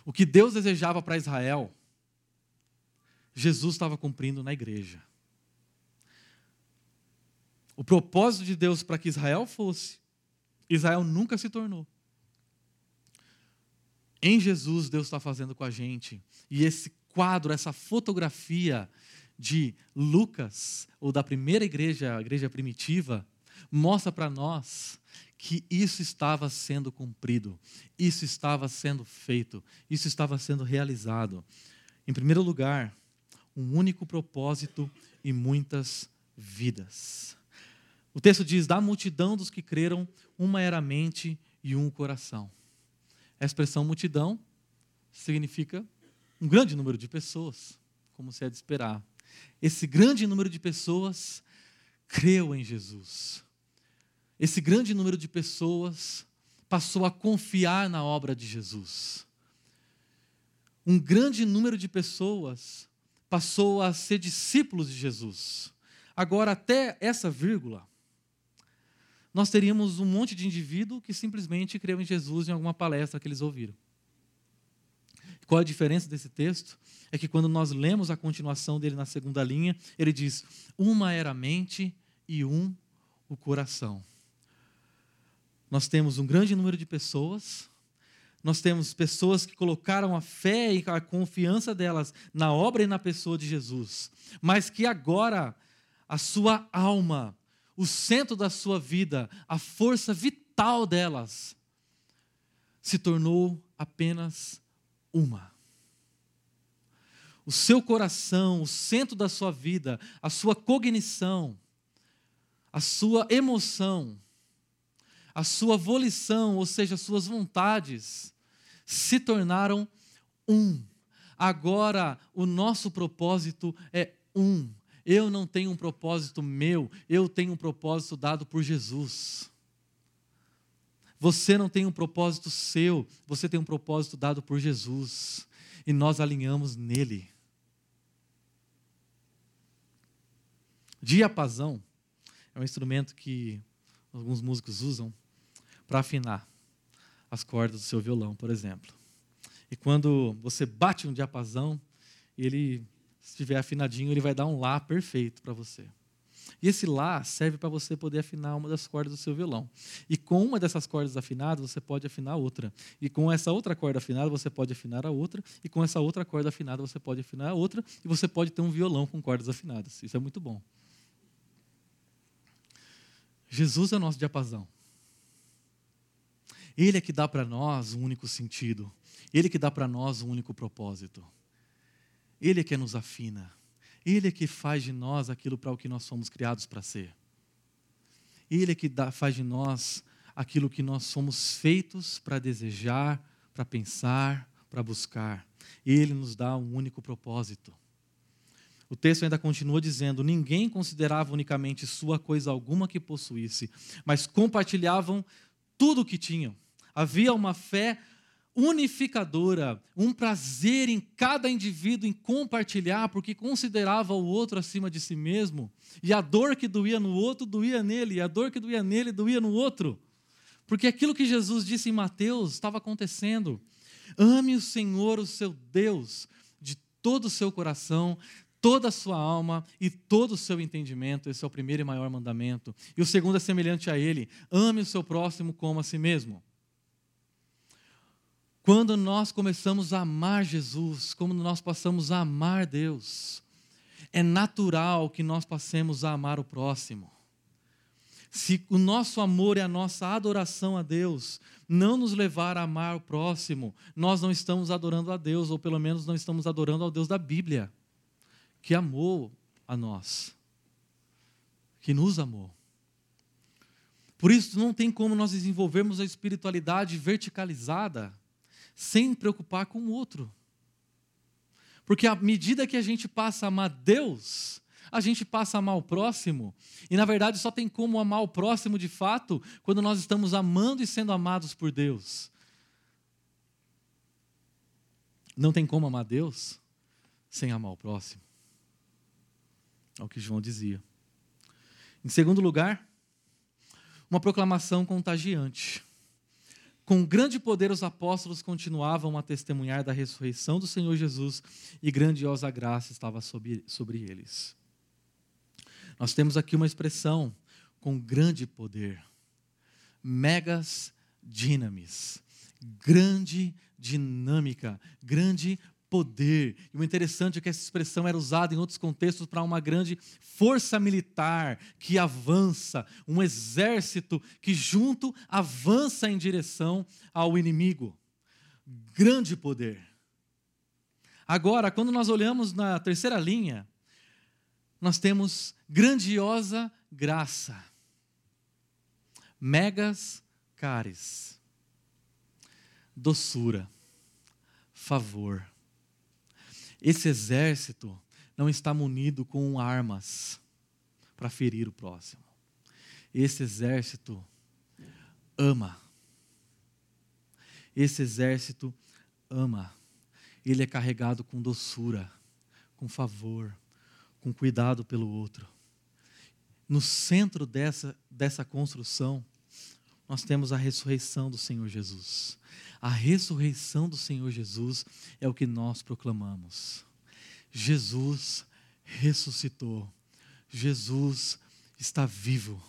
[SPEAKER 1] O que Deus desejava para Israel, Jesus estava cumprindo na igreja. O propósito de Deus para que Israel fosse, Israel nunca se tornou. Em Jesus, Deus está fazendo com a gente. E esse quadro, essa fotografia de Lucas, ou da primeira igreja, a igreja primitiva, mostra para nós que isso estava sendo cumprido, isso estava sendo feito, isso estava sendo realizado. Em primeiro lugar, um único propósito e muitas vidas. O texto diz: da multidão dos que creram, uma era a mente e um o coração. A expressão multidão significa um grande número de pessoas, como se é de esperar. Esse grande número de pessoas creu em Jesus esse grande número de pessoas passou a confiar na obra de Jesus. Um grande número de pessoas passou a ser discípulos de Jesus. Agora, até essa vírgula, nós teríamos um monte de indivíduo que simplesmente creu em Jesus em alguma palestra que eles ouviram. Qual a diferença desse texto? É que quando nós lemos a continuação dele na segunda linha, ele diz: Uma era a mente e um o coração nós temos um grande número de pessoas, nós temos pessoas que colocaram a fé e a confiança delas na obra e na pessoa de Jesus, mas que agora a sua alma, o centro da sua vida, a força vital delas, se tornou apenas uma. O seu coração, o centro da sua vida, a sua cognição, a sua emoção, a sua volição, ou seja, as suas vontades, se tornaram um. Agora o nosso propósito é um. Eu não tenho um propósito meu, eu tenho um propósito dado por Jesus. Você não tem um propósito seu, você tem um propósito dado por Jesus. E nós alinhamos nele. Diapasão é um instrumento que alguns músicos usam para afinar as cordas do seu violão, por exemplo. E quando você bate um diapasão, ele, estiver afinadinho, ele vai dar um lá perfeito para você. E esse lá serve para você poder afinar uma das cordas do seu violão. E com uma dessas cordas afinadas, você pode afinar outra. E com essa outra corda afinada, você pode afinar a outra. E com essa outra corda afinada, você pode afinar a outra. E você pode ter um violão com cordas afinadas. Isso é muito bom. Jesus é o nosso diapasão. Ele é que dá para nós um único sentido. Ele é que dá para nós um único propósito. Ele é que nos afina. Ele é que faz de nós aquilo para o que nós fomos criados para ser. Ele é que dá, faz de nós aquilo que nós somos feitos para desejar, para pensar, para buscar. Ele nos dá um único propósito. O texto ainda continua dizendo: Ninguém considerava unicamente sua coisa alguma que possuísse, mas compartilhavam tudo o que tinham. Havia uma fé unificadora, um prazer em cada indivíduo em compartilhar, porque considerava o outro acima de si mesmo, e a dor que doía no outro doía nele, e a dor que doía nele doía no outro. Porque aquilo que Jesus disse em Mateus estava acontecendo. Ame o Senhor, o seu Deus, de todo o seu coração, toda a sua alma e todo o seu entendimento. Esse é o primeiro e maior mandamento. E o segundo é semelhante a ele: ame o seu próximo como a si mesmo. Quando nós começamos a amar Jesus, quando nós passamos a amar Deus, é natural que nós passemos a amar o próximo. Se o nosso amor e a nossa adoração a Deus não nos levar a amar o próximo, nós não estamos adorando a Deus, ou pelo menos não estamos adorando ao Deus da Bíblia, que amou a nós, que nos amou. Por isso, não tem como nós desenvolvermos a espiritualidade verticalizada sem preocupar com o outro. Porque à medida que a gente passa a amar Deus, a gente passa a amar o próximo. E na verdade só tem como amar o próximo de fato quando nós estamos amando e sendo amados por Deus. Não tem como amar Deus sem amar o próximo. É o que João dizia. Em segundo lugar, uma proclamação contagiante. Com grande poder, os apóstolos continuavam a testemunhar da ressurreição do Senhor Jesus e grandiosa graça estava sobre, sobre eles. Nós temos aqui uma expressão com grande poder. Megas dinamis. Grande dinâmica, grande poder. E o interessante é que essa expressão era usada em outros contextos para uma grande força militar que avança, um exército que junto avança em direção ao inimigo. Grande poder. Agora, quando nós olhamos na terceira linha, nós temos grandiosa graça. Megas cares. Doçura. Favor esse exército não está munido com armas para ferir o próximo. Esse exército ama. Esse exército ama. Ele é carregado com doçura, com favor, com cuidado pelo outro. No centro dessa, dessa construção, nós temos a ressurreição do Senhor Jesus. A ressurreição do Senhor Jesus é o que nós proclamamos. Jesus ressuscitou. Jesus está vivo.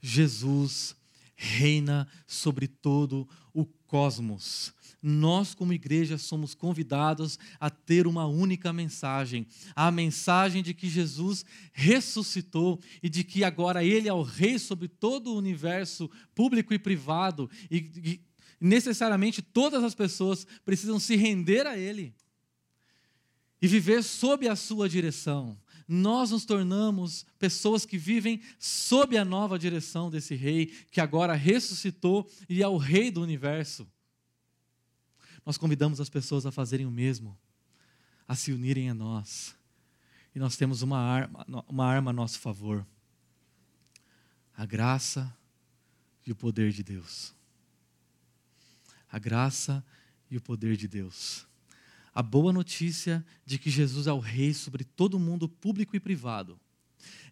[SPEAKER 1] Jesus reina sobre todo o cosmos. Nós, como igreja, somos convidados a ter uma única mensagem: a mensagem de que Jesus ressuscitou e de que agora Ele é o Rei sobre todo o universo público e privado, e, necessariamente todas as pessoas precisam se render a Ele e viver sob a Sua direção. Nós nos tornamos pessoas que vivem sob a nova direção desse Rei, que agora ressuscitou e é o Rei do universo. Nós convidamos as pessoas a fazerem o mesmo, a se unirem a nós. E nós temos uma arma, uma arma a nosso favor: a graça e o poder de Deus a graça e o poder de Deus. A boa notícia de que Jesus é o Rei sobre todo mundo público e privado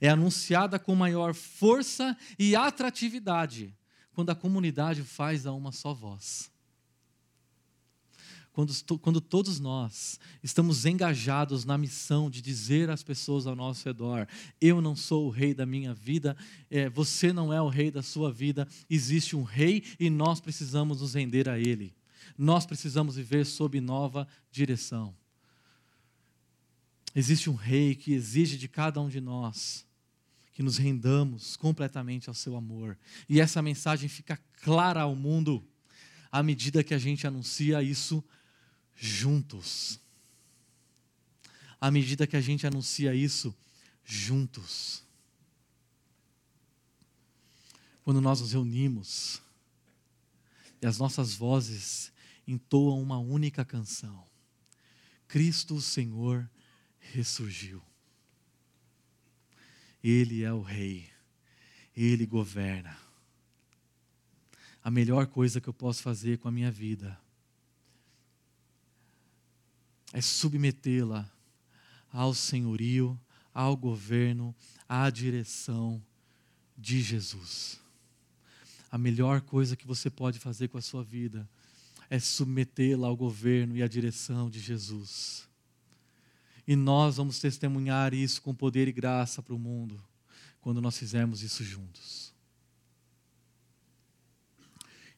[SPEAKER 1] é anunciada com maior força e atratividade quando a comunidade faz a uma só voz. Quando, quando todos nós estamos engajados na missão de dizer às pessoas ao nosso redor: eu não sou o rei da minha vida, é, você não é o rei da sua vida, existe um rei e nós precisamos nos render a ele. Nós precisamos viver sob nova direção. Existe um rei que exige de cada um de nós que nos rendamos completamente ao seu amor. E essa mensagem fica clara ao mundo à medida que a gente anuncia isso juntos. À medida que a gente anuncia isso juntos. Quando nós nos reunimos e as nossas vozes entoam uma única canção: Cristo o Senhor ressurgiu. Ele é o Rei, Ele governa. A melhor coisa que eu posso fazer com a minha vida é submetê-la ao senhorio, ao governo, à direção de Jesus. A melhor coisa que você pode fazer com a sua vida é submetê-la ao governo e à direção de Jesus. E nós vamos testemunhar isso com poder e graça para o mundo, quando nós fizermos isso juntos.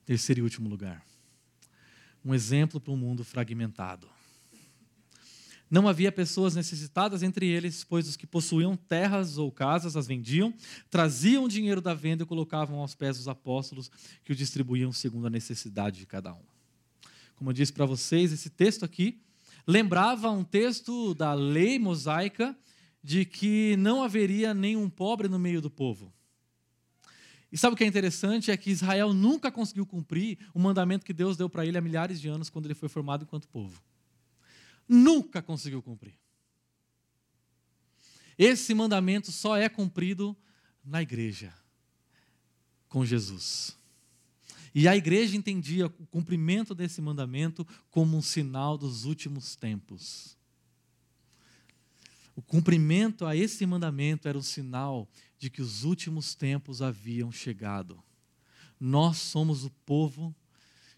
[SPEAKER 1] Terceiro e último lugar. Um exemplo para um mundo fragmentado. Não havia pessoas necessitadas entre eles, pois os que possuíam terras ou casas as vendiam, traziam o dinheiro da venda e colocavam aos pés dos apóstolos, que o distribuíam segundo a necessidade de cada um. Como eu disse para vocês, esse texto aqui lembrava um texto da lei mosaica de que não haveria nenhum pobre no meio do povo. E sabe o que é interessante? É que Israel nunca conseguiu cumprir o mandamento que Deus deu para ele há milhares de anos, quando ele foi formado enquanto povo. Nunca conseguiu cumprir. Esse mandamento só é cumprido na igreja, com Jesus. E a igreja entendia o cumprimento desse mandamento como um sinal dos últimos tempos. O cumprimento a esse mandamento era o sinal de que os últimos tempos haviam chegado. Nós somos o povo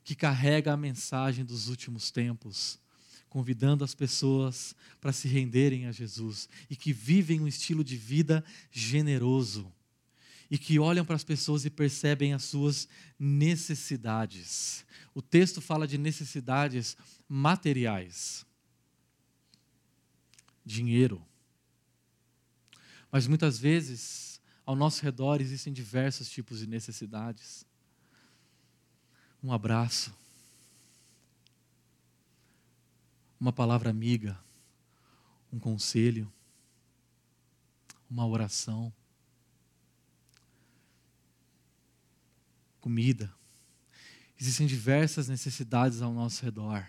[SPEAKER 1] que carrega a mensagem dos últimos tempos, convidando as pessoas para se renderem a Jesus e que vivem um estilo de vida generoso e que olham para as pessoas e percebem as suas necessidades. O texto fala de necessidades materiais. Dinheiro. Mas muitas vezes, ao nosso redor existem diversos tipos de necessidades. Um abraço. Uma palavra amiga. Um conselho. Uma oração comida. Existem diversas necessidades ao nosso redor.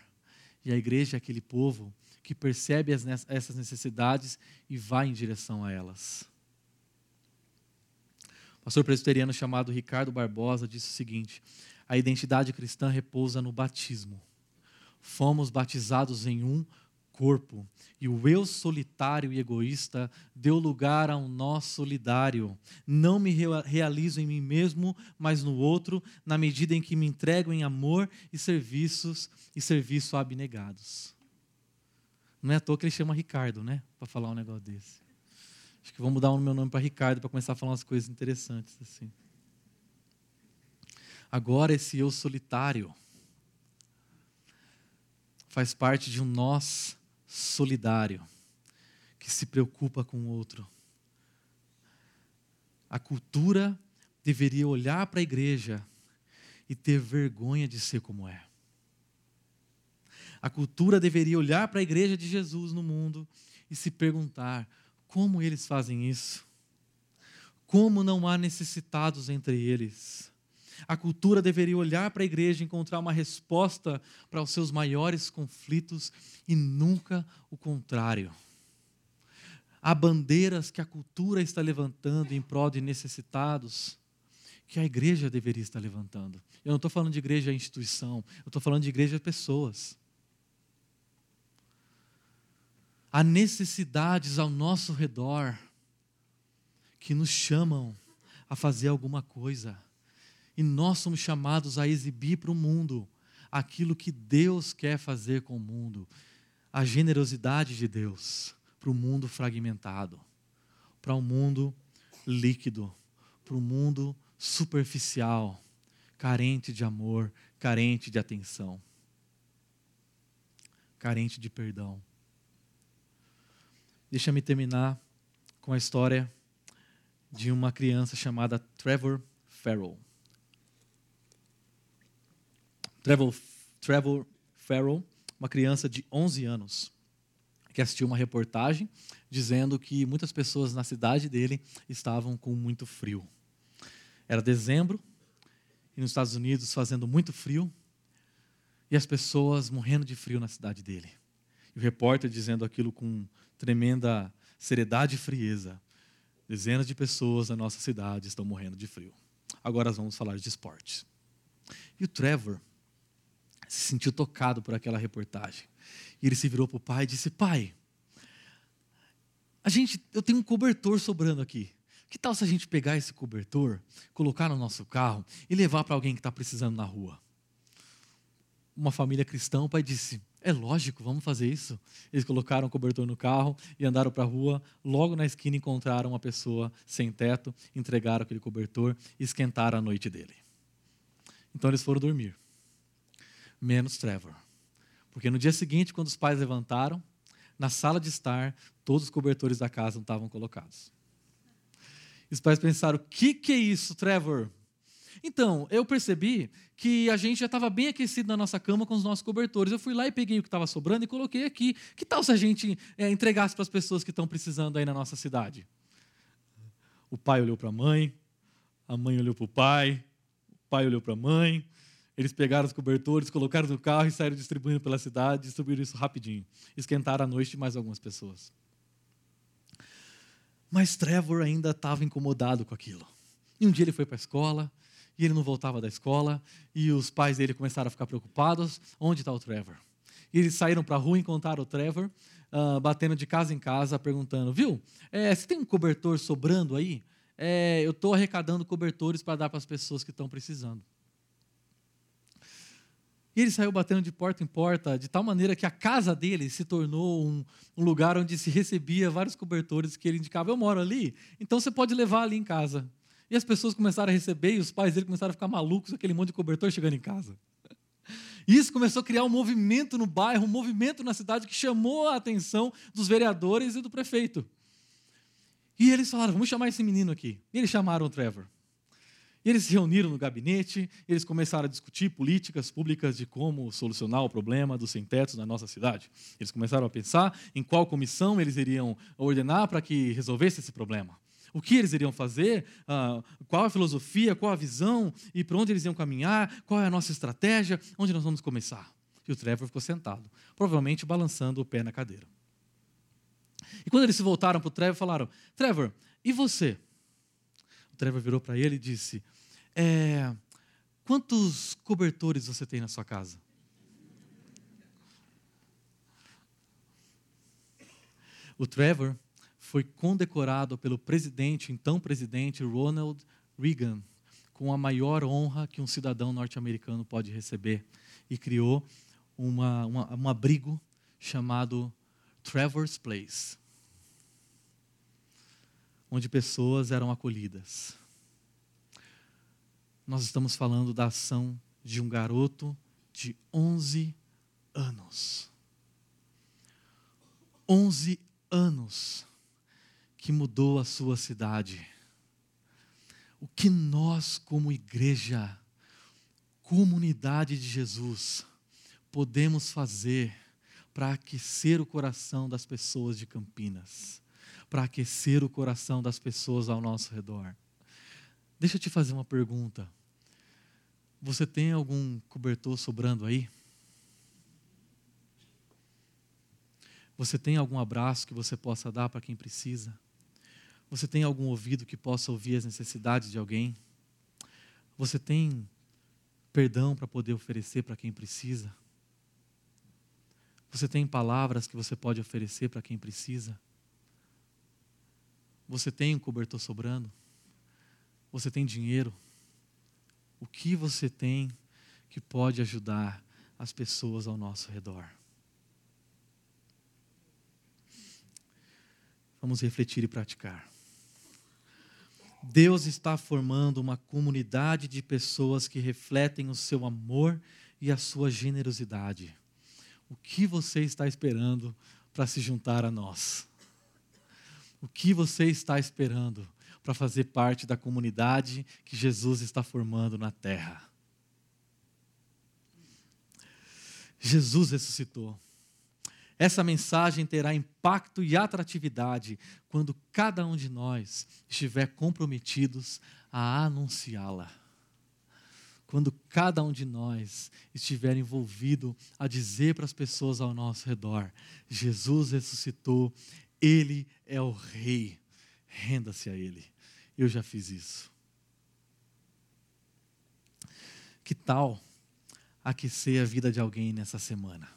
[SPEAKER 1] E a igreja é aquele povo que percebe essas necessidades e vai em direção a elas. O pastor presbiteriano chamado Ricardo Barbosa disse o seguinte: a identidade cristã repousa no batismo. Fomos batizados em um corpo. E o eu solitário e egoísta deu lugar a um nós solidário. Não me realizo em mim mesmo, mas no outro, na medida em que me entrego em amor e serviços e serviço abnegados. Não é à toa que ele chama Ricardo, né? Para falar um negócio desse. Acho que vou mudar o meu nome para Ricardo para começar a falar umas coisas interessantes assim. Agora esse eu solitário faz parte de um nós solidário, que se preocupa com o outro. A cultura deveria olhar para a igreja e ter vergonha de ser como é. A cultura deveria olhar para a igreja de Jesus no mundo e se perguntar: como eles fazem isso? Como não há necessitados entre eles? A cultura deveria olhar para a igreja e encontrar uma resposta para os seus maiores conflitos e nunca o contrário. Há bandeiras que a cultura está levantando em prol de necessitados que a igreja deveria estar levantando. Eu não estou falando de igreja instituição, eu estou falando de igreja pessoas. Há necessidades ao nosso redor que nos chamam a fazer alguma coisa. E nós somos chamados a exibir para o mundo aquilo que Deus quer fazer com o mundo, a generosidade de Deus para o mundo fragmentado, para o um mundo líquido, para o um mundo superficial, carente de amor, carente de atenção, carente de perdão. Deixa-me terminar com a história de uma criança chamada Trevor Farrell. Trevor, Trevor Farrell, uma criança de 11 anos, que assistiu uma reportagem dizendo que muitas pessoas na cidade dele estavam com muito frio. Era dezembro, e nos Estados Unidos fazendo muito frio, e as pessoas morrendo de frio na cidade dele. E o repórter dizendo aquilo com tremenda seriedade e frieza. Dezenas de pessoas na nossa cidade estão morrendo de frio. Agora vamos falar de esportes. E o Trevor se sentiu tocado por aquela reportagem. E ele se virou para o pai e disse: Pai, a gente, eu tenho um cobertor sobrando aqui. Que tal se a gente pegar esse cobertor, colocar no nosso carro e levar para alguém que está precisando na rua? Uma família cristã, o pai disse: É lógico, vamos fazer isso. Eles colocaram o cobertor no carro e andaram para a rua. Logo na esquina encontraram uma pessoa sem teto, entregaram aquele cobertor e esquentaram a noite dele. Então eles foram dormir. Menos Trevor. Porque no dia seguinte, quando os pais levantaram, na sala de estar, todos os cobertores da casa não estavam colocados. Os pais pensaram: o que, que é isso, Trevor? Então, eu percebi que a gente já estava bem aquecido na nossa cama com os nossos cobertores. Eu fui lá e peguei o que estava sobrando e coloquei aqui. Que tal se a gente é, entregasse para as pessoas que estão precisando aí na nossa cidade? O pai olhou para a mãe, a mãe olhou para o pai, o pai olhou para a mãe. Eles pegaram os cobertores, colocaram no carro e saíram distribuindo pela cidade, distribuíram isso rapidinho. Esquentaram a noite mais algumas pessoas. Mas Trevor ainda estava incomodado com aquilo. E um dia ele foi para a escola, e ele não voltava da escola, e os pais dele começaram a ficar preocupados: onde está o Trevor? E eles saíram para a rua e encontraram o Trevor, uh, batendo de casa em casa, perguntando: viu, é, tem um cobertor sobrando aí? É, eu estou arrecadando cobertores para dar para as pessoas que estão precisando. E ele saiu batendo de porta em porta, de tal maneira que a casa dele se tornou um, um, lugar onde se recebia vários cobertores que ele indicava: eu moro ali, então você pode levar ali em casa. E as pessoas começaram a receber, e os pais dele começaram a ficar malucos aquele monte de cobertor chegando em casa. E isso começou a criar um movimento no bairro, um movimento na cidade que chamou a atenção dos vereadores e do prefeito. E eles falaram: vamos chamar esse menino aqui. E eles chamaram o Trevor. E eles se reuniram no gabinete, eles começaram a discutir políticas públicas de como solucionar o problema dos sem-tetos na nossa cidade. Eles começaram a pensar em qual comissão eles iriam ordenar para que resolvesse esse problema. O que eles iriam fazer, uh, qual a filosofia, qual a visão e para onde eles iam caminhar, qual é a nossa estratégia, onde nós vamos começar. E o Trevor ficou sentado, provavelmente balançando o pé na cadeira. E quando eles se voltaram para o Trevor, falaram: Trevor, e você? Trevor virou para ele e disse: é, Quantos cobertores você tem na sua casa? O Trevor foi condecorado pelo presidente, então presidente Ronald Reagan, com a maior honra que um cidadão norte-americano pode receber, e criou uma, uma, um abrigo chamado Trevor's Place onde pessoas eram acolhidas. Nós estamos falando da ação de um garoto de 11 anos. 11 anos que mudou a sua cidade. O que nós, como igreja, comunidade de Jesus, podemos fazer para aquecer o coração das pessoas de Campinas? Para aquecer o coração das pessoas ao nosso redor. Deixa eu te fazer uma pergunta. Você tem algum cobertor sobrando aí? Você tem algum abraço que você possa dar para quem precisa? Você tem algum ouvido que possa ouvir as necessidades de alguém? Você tem perdão para poder oferecer para quem precisa? Você tem palavras que você pode oferecer para quem precisa? Você tem um cobertor sobrando? Você tem dinheiro? O que você tem que pode ajudar as pessoas ao nosso redor. Vamos refletir e praticar. Deus está formando uma comunidade de pessoas que refletem o seu amor e a sua generosidade. O que você está esperando para se juntar a nós? O que você está esperando para fazer parte da comunidade que Jesus está formando na terra? Jesus ressuscitou. Essa mensagem terá impacto e atratividade quando cada um de nós estiver comprometidos a anunciá-la. Quando cada um de nós estiver envolvido a dizer para as pessoas ao nosso redor: Jesus ressuscitou, Ele é o Rei, renda-se a Ele. Eu já fiz isso. Que tal aquecer a vida de alguém nessa semana?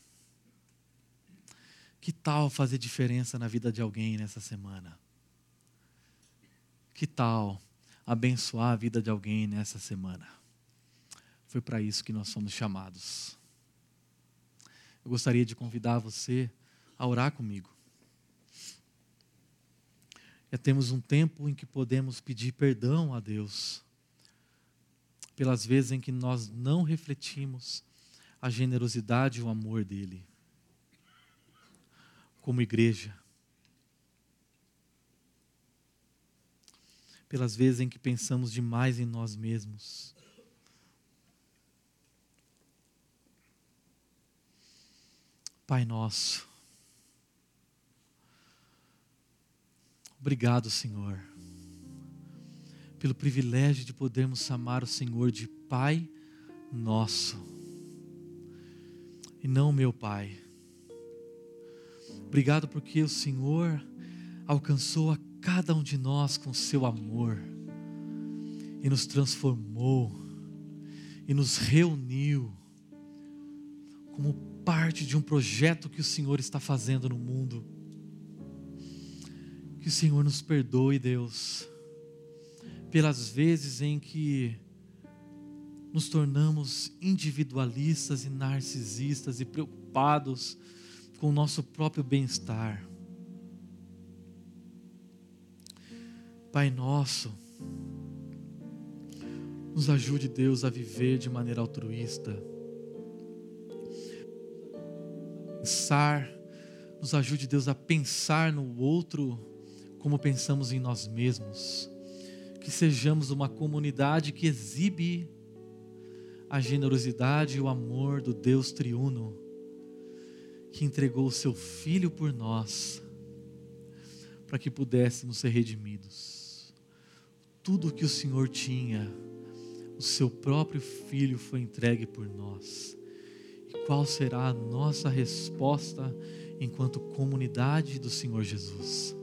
[SPEAKER 1] Que tal fazer diferença na vida de alguém nessa semana? Que tal abençoar a vida de alguém nessa semana? Foi para isso que nós somos chamados. Eu gostaria de convidar você a orar comigo. Já temos um tempo em que podemos pedir perdão a Deus pelas vezes em que nós não refletimos a generosidade e o amor dele como igreja. Pelas vezes em que pensamos demais em nós mesmos. Pai nosso, obrigado, Senhor, pelo privilégio de podermos chamar o Senhor de Pai nosso, e não meu Pai Obrigado porque o Senhor alcançou a cada um de nós com seu amor e nos transformou e nos reuniu como parte de um projeto que o Senhor está fazendo no mundo. Que o Senhor nos perdoe, Deus, pelas vezes em que nos tornamos individualistas e narcisistas e preocupados com o nosso próprio bem-estar. Pai nosso, nos ajude, Deus, a viver de maneira altruísta. Pensar, nos ajude, Deus, a pensar no outro como pensamos em nós mesmos. Que sejamos uma comunidade que exibe a generosidade e o amor do Deus triuno que entregou o seu filho por nós, para que pudéssemos ser redimidos. Tudo que o Senhor tinha, o seu próprio filho foi entregue por nós. E qual será a nossa resposta enquanto comunidade do Senhor Jesus?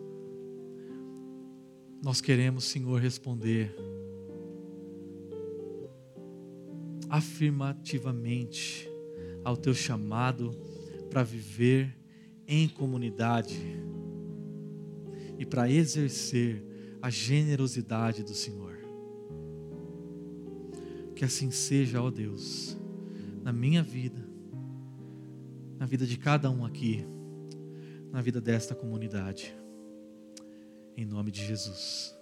[SPEAKER 1] Nós queremos, Senhor, responder afirmativamente ao teu chamado para viver em comunidade e para exercer a generosidade do Senhor. Que assim seja, ó Deus, na minha vida, na vida de cada um aqui, na vida desta comunidade. Em nome de Jesus.